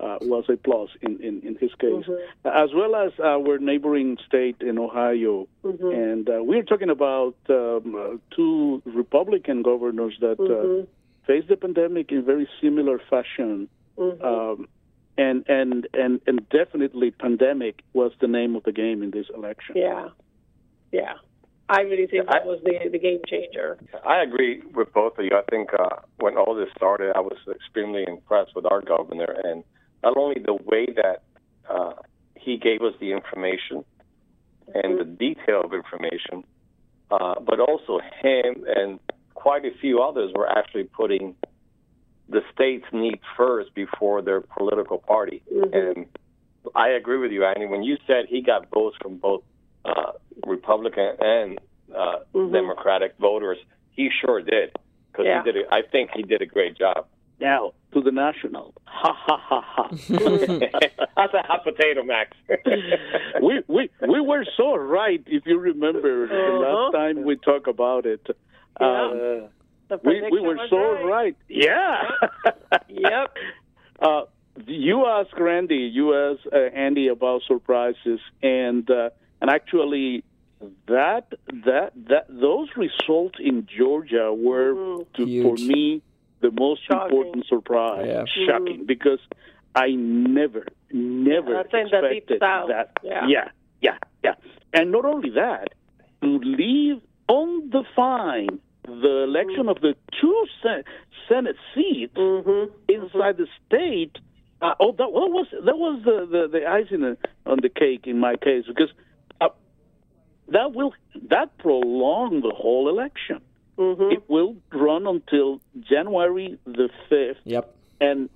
uh, was a plus in, in, in his case, mm-hmm. as well as our neighboring state in Ohio. Mm-hmm. And uh, we're talking about um, uh, two Republican governors that uh, mm-hmm. faced the pandemic in very similar fashion. Mm-hmm. Um, and, and, and, and definitely, pandemic was the name of the game in this election. Yeah. Yeah. I really think that was the the game changer. I agree with both of you. I think uh, when all this started, I was extremely impressed with our governor, and not only the way that uh, he gave us the information and the detail of information, uh, but also him and quite a few others were actually putting the state's needs first before their political party. Mm-hmm. And I agree with you, Annie. When you said he got votes from both uh, Republican and uh, mm-hmm. Democratic voters, he sure did. Because yeah. he did. A, I think he did a great job. Now to the national. Ha ha ha ha. That's a hot potato, Max. we we we were so right. If you remember uh-huh. the last time we talked about it. Yeah. Uh, we we were so right. right. Yeah. yep. Uh, you asked Randy, you asked uh, Andy about surprises, and uh, and actually that that that those results in Georgia were mm-hmm. to, for me the most Shocking. important surprise. Yeah. Shocking mm. because I never, never yeah, expected that. Yeah. yeah, yeah, yeah. And not only that, to leave undefined the election mm. of the two Senate seats mm-hmm. inside mm-hmm. the state. Uh, oh, that, what was that was the, the, the icing on the cake in my case because uh, that will that prolonged the whole election. Mm-hmm. It will run until January the 5th. Yep. And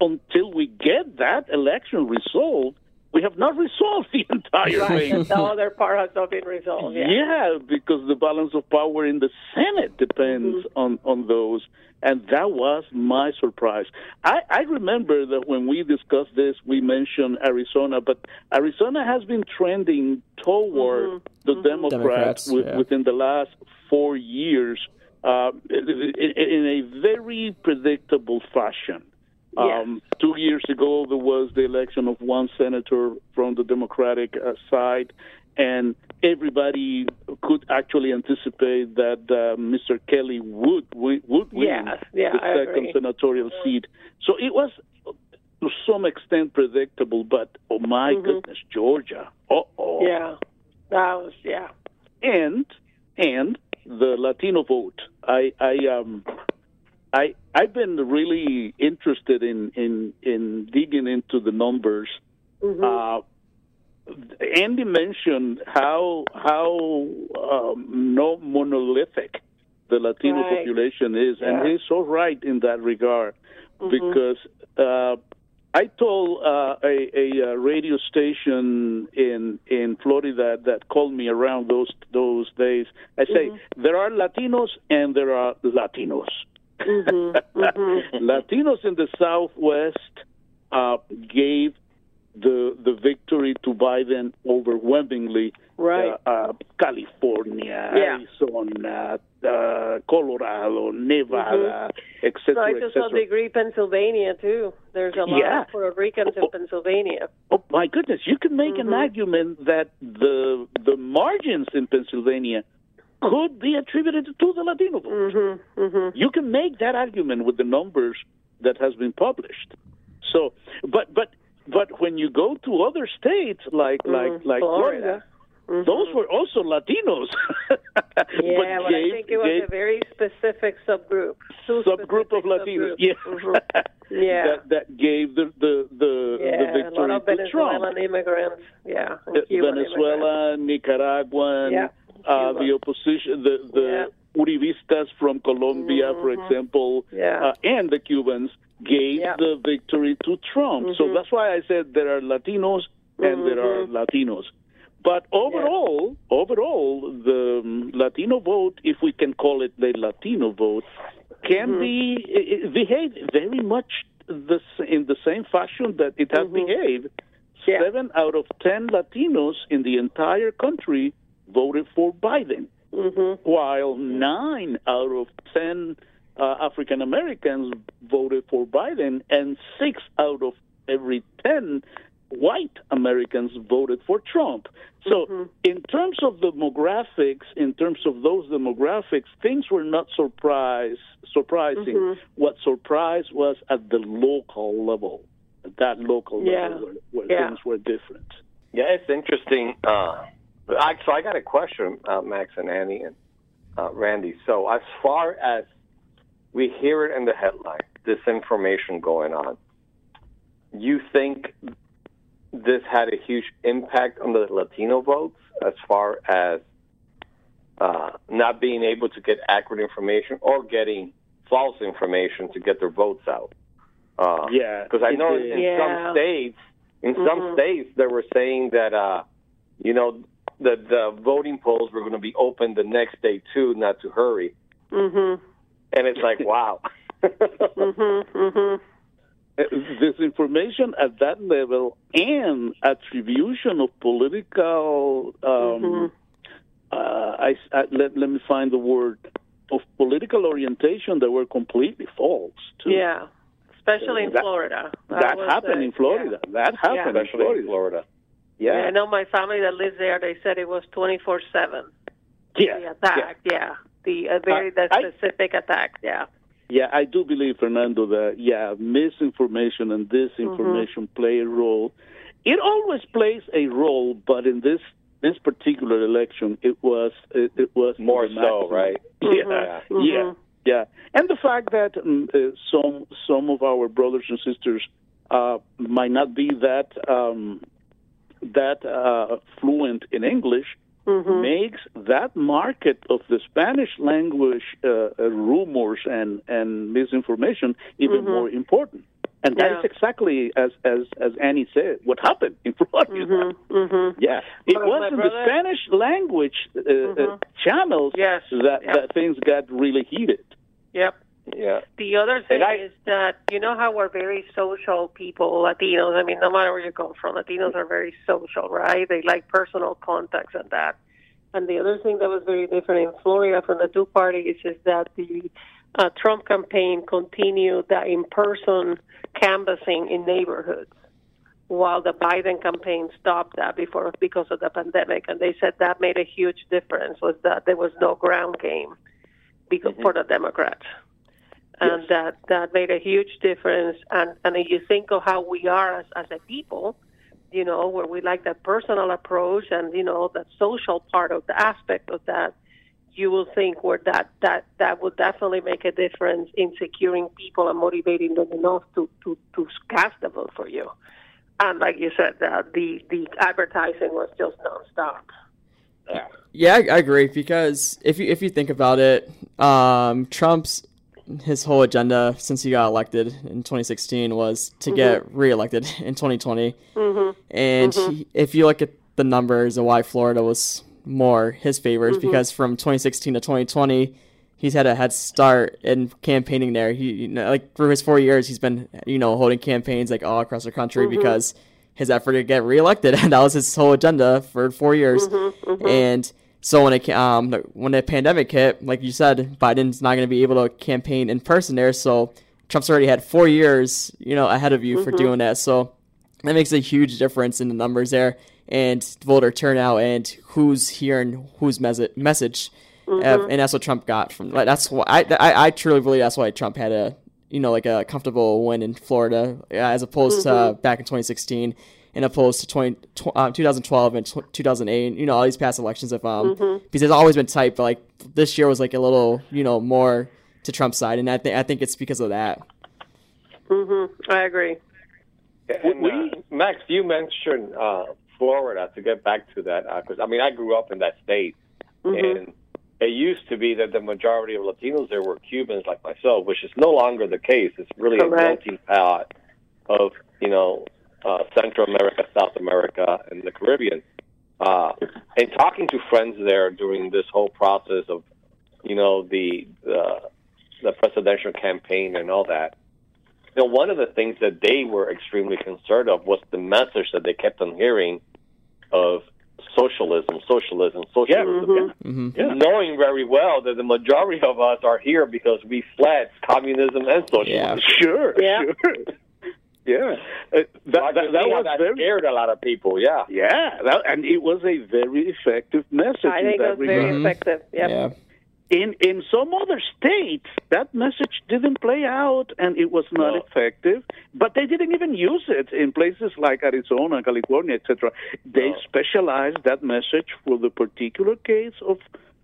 until we get that election result, we have not resolved the entire right. thing. the other part has not been resolved. Yeah. yeah, because the balance of power in the Senate depends mm-hmm. on, on those. And that was my surprise. I, I remember that when we discussed this, we mentioned Arizona, but Arizona has been trending toward mm-hmm. the mm-hmm. Democrats, Democrats yeah. within the last four years uh, in, in, a very predictable fashion. Um, two years ago, there was the election of one senator from the Democratic uh, side, and everybody could actually anticipate that uh, Mr. Kelly would would win yeah, yeah, the I second agree. senatorial seat. So it was to some extent predictable, but oh my mm-hmm. goodness, Georgia! Oh, yeah, that was yeah. And and the Latino vote. I I um I I've been really interested in in in digging into the numbers. Mm-hmm. Uh, Andy mentioned how how um, no monolithic the Latino Right. population is, and he's so right in that regard Mm-hmm. because uh, I told uh, a, a, uh radio station in in Florida that called me around those those days. I say Mm-hmm. there are Latinos and there are Latinos. Mm-hmm. Latinos in the Southwest uh, gave the the victory to Biden overwhelmingly. Right. Uh, uh, California, Yeah. Arizona, uh, Colorado, Nevada, etc. So I to some etc. degree Pennsylvania too. There's a lot Yeah. of Puerto Ricans in Pennsylvania. Oh my goodness! You can make Mm-hmm. an argument that the the margins in Pennsylvania could be attributed to the Latino vote. Mm-hmm. Mm-hmm. You can make that argument with the numbers that has been published. So, but but but when you go to other states like like like Mm-hmm. Florida. Florida, those were also Latinos. Yeah, but, I think it was a very specific subgroup. Subgroup of Latinos. subgroups. Yeah. Mhm. Yeah. that that gave the the the, the Yeah, a victory lot of to Trump. Venezuelan immigrants. Yeah, Uh, immigrants. Venezuela, Nicaraguan, Yeah, uh, the opposition, the the Uribistas from Colombia, for example, Mm-hmm. Yeah. uh, and the Cubans gave Yeah. the victory to Trump. So Mhm. that's why I said there are Latinos and there are Mm-hmm. Latinos. But overall, overall, the um, Latino vote, if we can call it the Latino vote, can Mm-hmm. be behave very much the, in the same fashion that it has behaved. Mm-hmm. Yeah. Seven out of ten Latinos in the entire country voted for Biden, Mm-hmm. while nine out of ten uh, African Americans voted for Biden, and six out of every ten white Americans voted for Trump. So, Mm-hmm. in terms of demographics, in terms of those demographics, things were not surprise, surprising. Mm-hmm. What surprised was at the local level, at that local Yeah. level where, where Yeah. things were different. Yeah, it's interesting. Uh, I, so I got a question, uh, Max and Annie and uh, Randy. So as far as we hear it in the headline, this information going on, you think this had a huge impact on the Latino votes as far as uh, not being able to get accurate information or getting false information to get their votes out? Uh, Yeah, because I know in Yeah. some states, in some Mhm. states, they were saying that, uh, you know, the the voting polls were going to be open the next day too, not to hurry. Mm-hmm. And it's like, wow. Mm-hmm. Mm-hmm. Uh, disinformation at that level and attribution of political um, uh, I, I, let, let me find the word of political orientation that were completely false too. Yeah, especially in That- Florida. that was, happened in Florida. That happened in Especially Florida. in Florida. Yeah. Yeah, I know my family that lives there. They said it was twenty four seven. yeah, The attack. Yeah. The uh, very the I- specific attack. Yeah. Yeah. I do believe Fernando that yeah, misinformation and disinformation Mm-hmm. play a role. It always plays a role, but in this this particular election, it was it, it was More the so, maximum. right? Yeah, Mhm. yeah, yeah. And the fact that mm, uh, some some of our brothers and sisters uh, might not be that um, that uh, fluent in English Mm-hmm. makes that market of the Spanish language uh, uh, rumors and and misinformation even more important. And that Mm-hmm. Yeah. is exactly as as as Annie said, what happened in Florida. Mm-hmm. Mm-hmm. Yeah, it My- was my in the Spanish language uh, uh, channels Yes, that, yeah. that things got really heated. Yep. Yeah. The other thing I- is that you know how we're very social people, Latinos. I mean, no matter where you come from, Latinos are very social, right? They like personal contacts and that. And the other thing that was very different in Florida from the two parties is that the uh, Trump campaign continued the in-person canvassing in neighborhoods, while the Biden campaign stopped that before because of the pandemic. And they said that made a huge difference was that there was no ground game because for the Democrats and that that made a huge difference. And and if you think of how we are as as a people, you know, where we like that personal approach and you know that social part of the aspect of that, you will think where that that that would definitely make a difference in securing people and motivating them enough to to to cast a vote for you. And like you said, uh, the the advertising was just nonstop. Yeah, yeah, I, I agree because if you if you think about it, um, Trump's his whole agenda since he got elected in 2016 was to mm-hmm. get reelected in 2020. Mm-hmm. And mm-hmm. He, if you look at the numbers and why Florida was more his favors, mm-hmm. because from 2016 to 2020, he's had a head start in campaigning there. He, you know, like for his four years, he's been, you know, holding campaigns like all across the country mm-hmm. because his effort to get reelected, and that was his whole agenda for four years. Mm-hmm. And so when it um when the pandemic hit, like you said, Biden's not going to be able to campaign in person there. So Trump's already had four years, you know, ahead of you mm-hmm. for doing that. So that makes a huge difference in the numbers there and voter turnout and who's hearing whose mes- message. Mm-hmm. and that's what Trump got from. Like, that's why I, I I truly believe that's why Trump had a you know like a comfortable win in Florida as opposed mm-hmm. to back in 2016 and opposed to 20, uh, 2012 and 2008. You know, all these past elections have um mm-hmm. because it's always been tight, but like this year was like a little you know more to Trump's side, and I think I think it's because of that. Mhm. I agree. And, uh, Max, you mentioned uh, Florida. To get back to that, because uh, I mean, I grew up in that state, mm-hmm. and it used to be that the majority of Latinos there were Cubans like myself, which is no longer the case. It's really Correct. a melting pot of you know uh, Central America, South America, and the Caribbean. Uh, and talking to friends there during this whole process of, you know, the the, the presidential campaign and all that, you know, one of the things that they were extremely concerned of was the message that they kept on hearing of socialism, socialism, socialism. Yeah, mm-hmm. Mm-hmm. Yeah. Knowing very well that the majority of us are here because we fled communism and socialism. Yeah. Sure, yeah. sure. Yeah, uh, that, that, that was that very, scared a lot of people. Yeah, yeah, that, and it was a very effective message. I think it was regard. very effective. Yep. Yeah. In in some other states, that message didn't play out, and it was not no. effective. But they didn't even use it in places like Arizona, California, etc. They no. specialized that message for the particular case of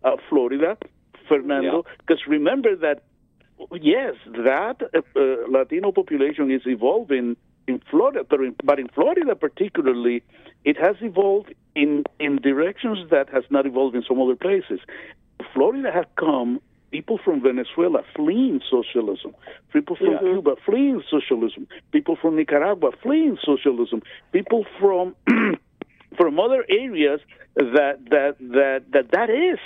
uh, Florida, Fernando. Because yeah. remember that yes, that uh, uh, Latino population is evolving in Florida, but in, but in Florida particularly, it has evolved in in directions that has not evolved in some other places. Florida has come people from Venezuela fleeing socialism, people from mm-hmm. Cuba fleeing socialism, people from Nicaragua fleeing socialism, people from from other areas that that that that that is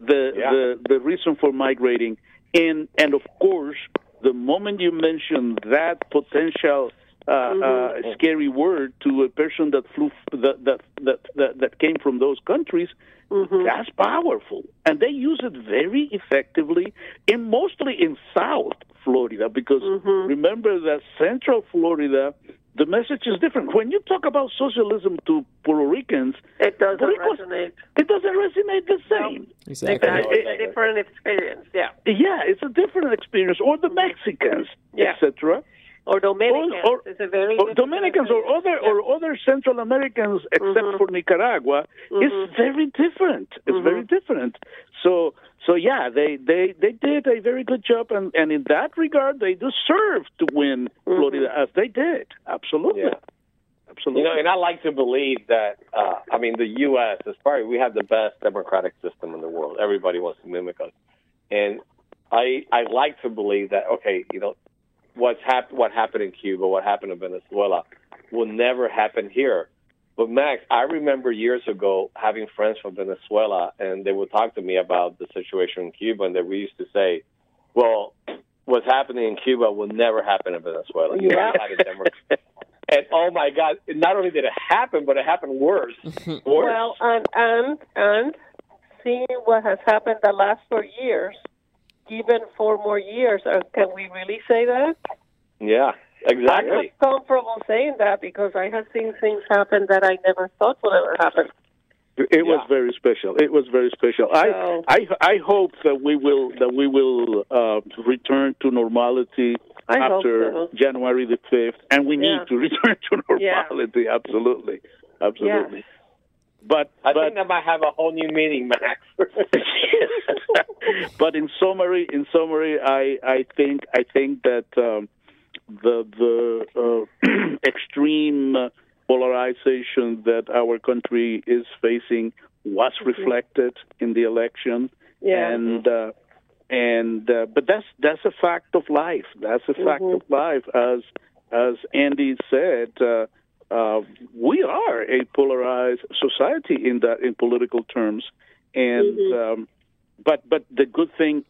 the yeah. the the reason for migrating and and of course, the moment you mention that potential uh, mm-hmm. uh, scary word to a person that flew that that that that, that came from those countries, mm-hmm. that's powerful, and they use it very effectively, in mostly in South Florida, because mm-hmm. remember that Central Florida the message is different. When you talk about socialism to Puerto Ricans, it doesn't resonate. It doesn't resonate the same. Exactly. It's a eh, eh, different experience. Yeah. Yeah, it's a different experience. Or the Mexicans, yeah. etc. Or Dominicans. Or, or, it's a very or Dominicans or other yeah. or other Central Americans, except mm-hmm. for Nicaragua, mm-hmm. it's very different. It's mm-hmm. very different. So so yeah, they, they, they did a very good job, and, and in that regard, they deserve to win mm-hmm. Florida as they did. Absolutely. Yeah. Absolutely. You know, and I like to believe that, uh, I mean, the U.S. is probably, we have the best democratic system in the world. Everybody wants to mimic us. And I, I like to believe that, okay, you know, what's hap- what happened in Cuba, what happened in Venezuela will never happen here. But Max, I remember years ago having friends from Venezuela, and they would talk to me about the situation in Cuba, and that we used to say, "Well, what's happening in Cuba will never happen in Venezuela." Yeah. and oh my God! Not only did it happen, but it happened worse. Mm-hmm. worse. Well, and and and seeing what has happened the last four years, given four more years, uh, can we really say that? Yeah. Exactly. I'm comfortable saying that because I have seen things happen that I never thought would ever happen. It yeah. was very special. It was very special. So, I, I I hope that we will that we will uh, return to normality I after so. January the fifth, and we yeah. need to return to normality. Yeah. Absolutely, absolutely. But I but, think that might have a whole new meaning, Max. but in summary, in summary, I I think I think that um, the the uh, extreme polarization that our country is facing was reflected in the election, Yeah. and uh, and uh, but that's that's a fact of life. That's a fact of life, as as Andy said. Uh, uh, we are a polarized society in that in political terms, and um, but but the good thing,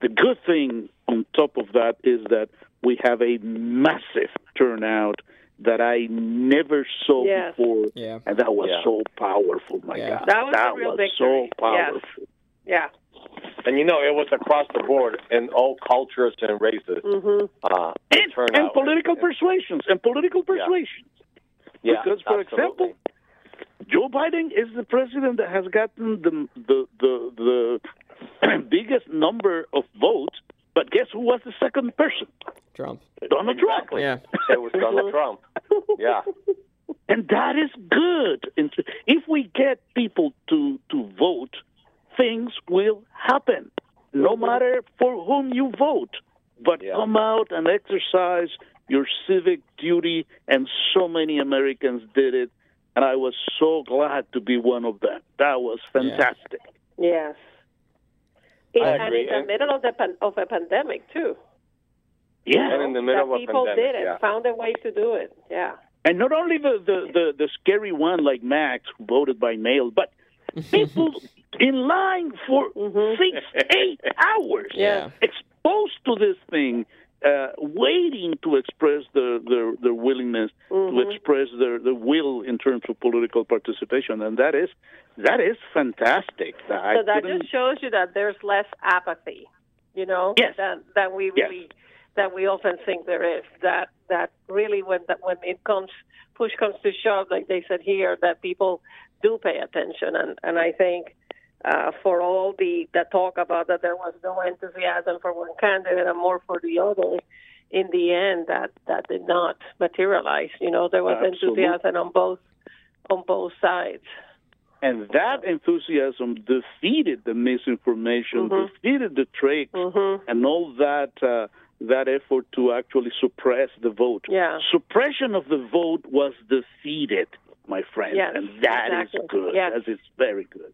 the good thing on top of that is that we have a massive turnout that I never saw Yes. before, Yeah. and that was Yeah. so powerful. My Yeah. God, That was a real so victory. powerful. Yeah. and you know, it was across the board in all cultures and races. hmm Uh, And, turnout. and political And- persuasions and political persuasions. Yeah, because, for absolutely. example, Joe Biden is the president that has gotten the the the, the biggest number of votes. But guess who was the second person? Trump. Donald Trump. Yeah. It was Donald Trump. Yeah. And that is good. If we get people to, to vote, things will happen, no matter for whom you vote. But Yeah. come out and exercise your civic duty, and so many Americans did it. And I was so glad to be one of them. That was fantastic. Yes. In, I and in the middle of the pan- of a pandemic too. Yeah. And in the middle that of a people pandemic. did it, yeah. found a way to do it. Yeah. And not only the, the, the, the scary one like Max, who voted by mail, but people in line for mm-hmm. six, eight hours, Yeah. exposed to this thing, uh, waiting to express their, their, their willingness, to express their, their will in terms of political participation. And that is that is fantastic. I So that just shows you that there's less apathy, you know, Yes. than than we Yes. really that we often think there is. That that really when that when it comes push comes to shove, like they said here, that people do pay attention, and and I think. Uh, for all the, the talk about that there was no enthusiasm for one candidate and more for the other, in the end that that did not materialize. You know, there was Absolutely. enthusiasm on both on both sides. and that enthusiasm defeated the misinformation, Mhm. defeated the tricks, Mhm. and all that uh, that effort to actually suppress the vote. Yeah. Suppression of the vote was defeated, my friend, Yes, and that is exactly. good. Yes. That is very good.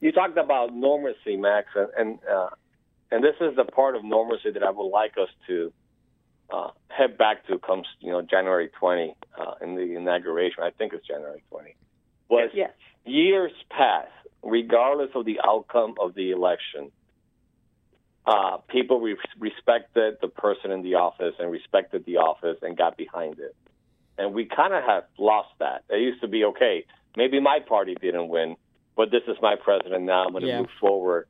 You talked about normalcy, Max, and and, uh, and this is the part of normalcy that I would like us to uh, head back to. Comes you know January 20 uh, in the inauguration. I think it's January 20. Was Yes. years past, regardless of the outcome of the election, uh, people re- respected the person in the office and respected the office and got behind it. And we kind of have lost that. It used to be okay. Maybe my party didn't win, but this is my president now. I'm going to Yeah. move forward.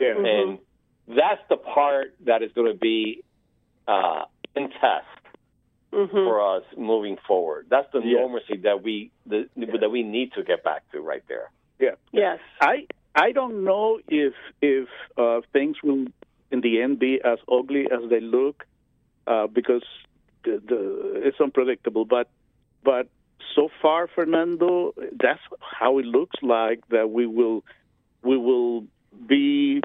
Yeah. And that's the part that is going to be uh, in test hmm for us moving forward. That's the Yeah. normalcy that we the, that we need to get back to right there. Yeah. Yes. I I don't know if if uh, things will in the end be as ugly as they look uh, because the, the it's unpredictable. But but so far, Fernando, that's how it looks like that we will we will be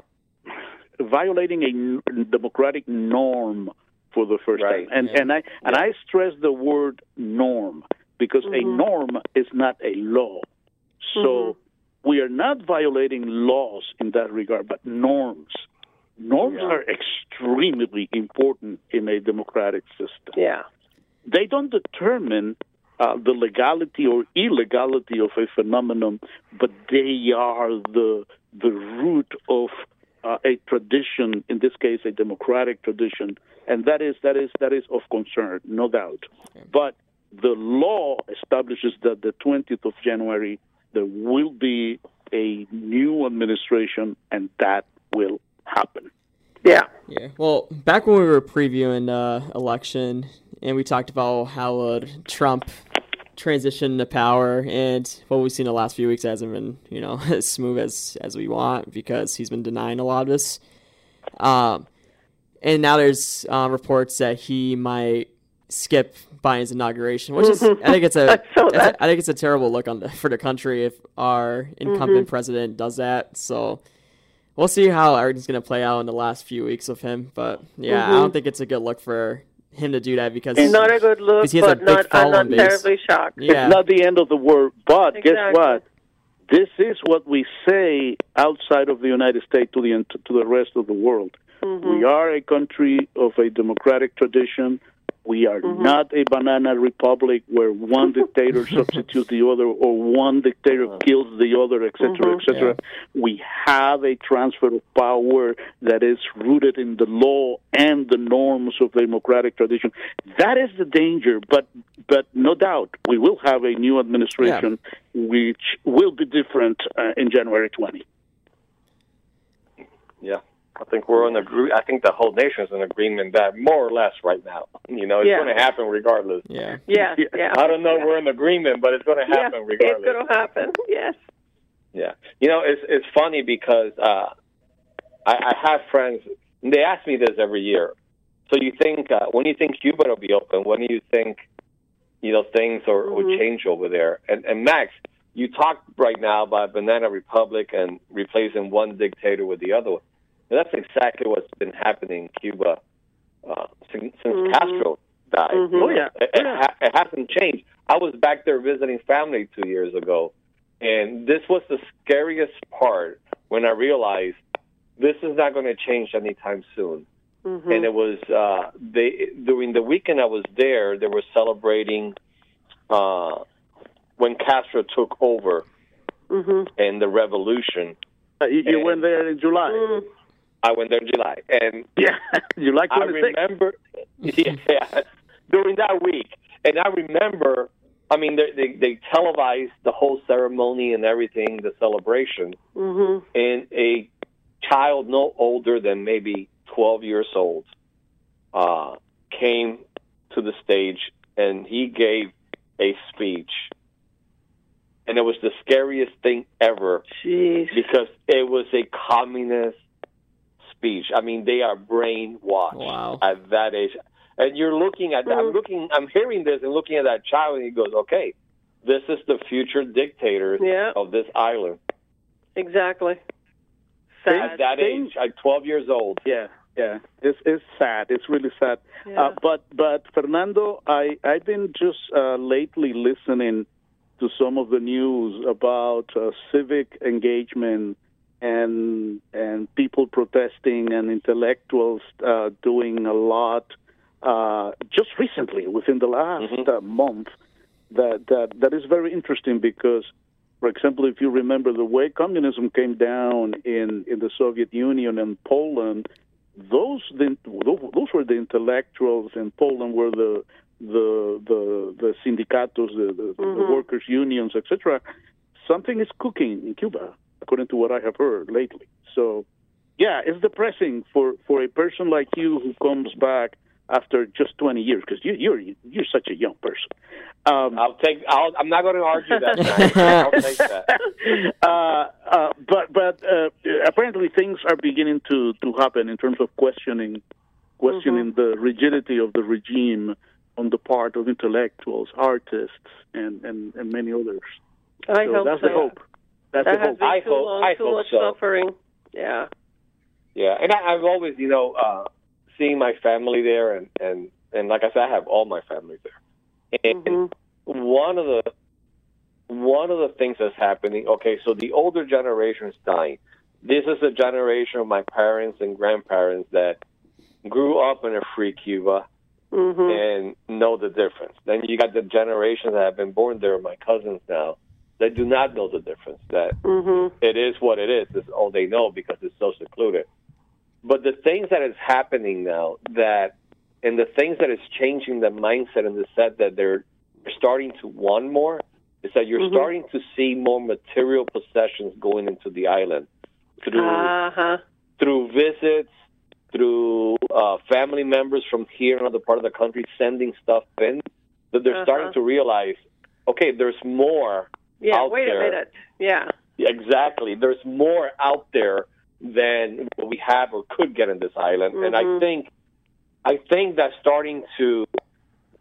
violating a democratic norm for the first Right. time. And Yeah. and I and I stress the word norm because a mm-hmm. norm is not a law. So mm-hmm. we are not violating laws in that regard, but norms. Norms Yeah. are extremely important in a democratic system. Yeah. They don't determine uh, the legality or illegality of a phenomenon, but they are the the root of uh, a tradition. In this case, a democratic tradition, and that is that is that is of concern, no doubt. But the law establishes that the 20th of January there will be a new administration, and that will happen. Yeah. Yeah. Well, back when we were previewing uh, election, and we talked about how uh, Trump transitioned to power, and what we've seen the last few weeks hasn't been, you know, as smooth as as we want because he's been denying a lot of this. Um, and now there's uh, reports that he might skip Biden's inauguration, which is I think it's a I, I think it's a terrible look on the, for the country if our incumbent mm-hmm. president does that. So we'll see how everything's going to play out in the last few weeks of him. But yeah, mm-hmm. I don't think it's a good look for him to do that because it's not a good look. He has but a big not, I'm not terribly shocked. Yeah. It's not the end of the world, but exactly. guess what? This is what we say outside of the United States to the to the rest of the world. Mm-hmm. We are a country of a democratic tradition. We are mm-hmm. not a banana republic where one dictator substitutes the other or one dictator uh-huh. kills the other, etc., mm-hmm. etc. Yeah. We have a transfer of power that is rooted in the law and the norms of the democratic tradition. That is the danger, but but no doubt we will have a new administration yeah. which will be different uh, in January 20. Yeah. I think we're in agree. I think the whole nation is in agreement that more or less right now, you know, it's yeah. going to happen regardless. Yeah. Yeah. Yeah. I don't know. Yeah. We're in agreement, but it's going to happen yeah, regardless. It's going to happen. Yes. Yeah. You know, it's it's funny because uh, I, I have friends. They ask me this every year. So you think uh, when you think Cuba will be open? When do you think you know things or mm-hmm. will change over there? And and Max, you talk right now about Banana Republic and replacing one dictator with the other one and that's exactly what's been happening in Cuba uh, since, since mm-hmm. Castro died. Mm-hmm. Oh yeah, it, it, ha- it hasn't changed. I was back there visiting family two years ago, and this was the scariest part when I realized this is not going to change anytime soon. Mm-hmm. And it was uh, they during the weekend I was there. They were celebrating uh, when Castro took over mm-hmm. and the revolution. Uh, you, you went there in July. Mm. I went there in July, and yeah, July 26th. I remember, yeah, during that week, and I remember. I mean, they, they they televised the whole ceremony and everything, the celebration, mm-hmm. and a child no older than maybe 12 years old uh, came to the stage and he gave a speech. And it was the scariest thing ever Jeez. because it was a communist speech. I mean, they are brainwashed wow. at that age. And you're looking at, I'm looking, I'm hearing this and looking at that child, and he goes, okay, this is the future dictator yeah. of this island. Exactly. Sad. At that age, at 12 years old. Yeah. Yeah, it's it's sad. It's really sad. Yeah. Uh, but but Fernando, I I've been just uh, lately listening to some of the news about uh, civic engagement and and people protesting and intellectuals uh, doing a lot uh, just recently within the last mm-hmm. uh, month that that that is very interesting because for example if you remember the way communism came down in in the Soviet Union and Poland those the, those were the intellectuals in Poland were the the the the sindicatos the the, mm-hmm. the workers unions etc something is cooking in Cuba according to what I have heard lately. So, yeah, it's depressing for, for a person like you who comes back after just 20 years because you, you're you're such a young person. Um, I'll take. I'll, I'm not going to argue that. I'll take that. Uh, uh, but but uh, apparently things are beginning to, to happen in terms of questioning questioning mm-hmm. the rigidity of the regime on the part of intellectuals, artists, and, and, and many others. I so hope that's so. the hope. That's that has hope. been I too hope, long, I too much so. suffering. Yeah. Yeah, and I, I've always, you know, uh, seeing my family there, and and and like I said, I have all my family there. And mm-hmm. one of the one of the things that's happening. Okay, so the older generation is dying. This is a generation of my parents and grandparents that grew up in a free Cuba mm-hmm. and know the difference. Then you got the generations that have been born there, my cousins now, they do not know the difference. That mm-hmm. it is what it It's Is all they know because it's so secluded. But the things that is happening now, that and the things that is changing the mindset and the set that they're starting to want more, is that you're mm-hmm. starting to see more material possessions going into the island through uh-huh. through visits, through uh, family members from here and other part of the country sending stuff in. That they're uh-huh. starting to realize, okay, there's more yeah, wait there. a minute. Yeah. Exactly. There's more out there than what we have or could get in this island, mm-hmm. and I think, I think that's starting to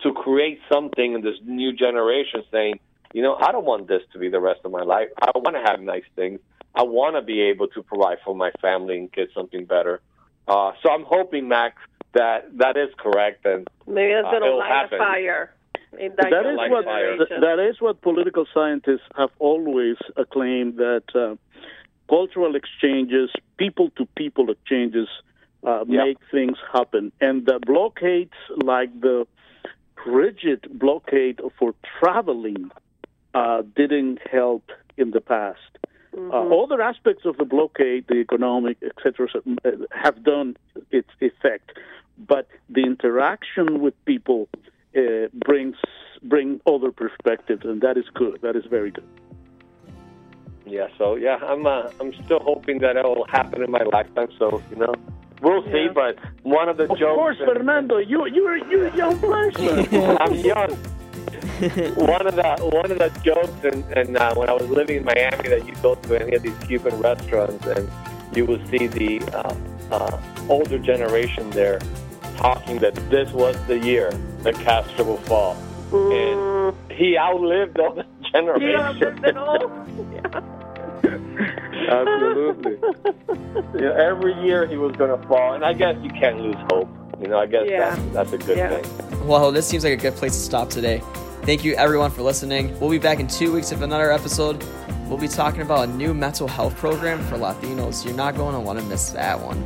to create something in this new generation saying, you know, I don't want this to be the rest of my life. I want to have nice things. I want to be able to provide for my family and get something better. Uh, so I'm hoping, Max, that that is correct and maybe it's going to uh, light happen. a fire. In that, that is what that is what political scientists have always acclaimed that uh, cultural exchanges, people to people exchanges, uh, Yep. make things happen, and the blockades like the rigid blockade for traveling uh, didn't help in the past. Uh, other aspects of the blockade, the economic, etc., uh, have done its effect, but the interaction with people uh, brings bring other perspectives, and that is good. That is very good. yeah. So yeah, I'm uh, I'm still hoping that it will happen in my lifetime. So you know, we'll see. But one of the Of jokes. Of course, and- Fernando, you you're you're young person. I'm young. one of the one of the jokes, and, and uh, when I was living in Miami, that you go to any of these Cuban restaurants, and you will see the uh, uh, older generation there talking that this was the year that Castro will fall, and he outlived all the Yeah, generation. that's it all. Absolutely. yeah, every year he was going to fall, and I guess you can't lose hope. You know, I guess Yeah. that's, that's a good Yeah. thing. Well, this seems like a good place to stop today. Thank you everyone for listening. We'll be back in two weeks with another episode. We'll be talking about a new mental health program for Latinos. You're not going to want to miss that one.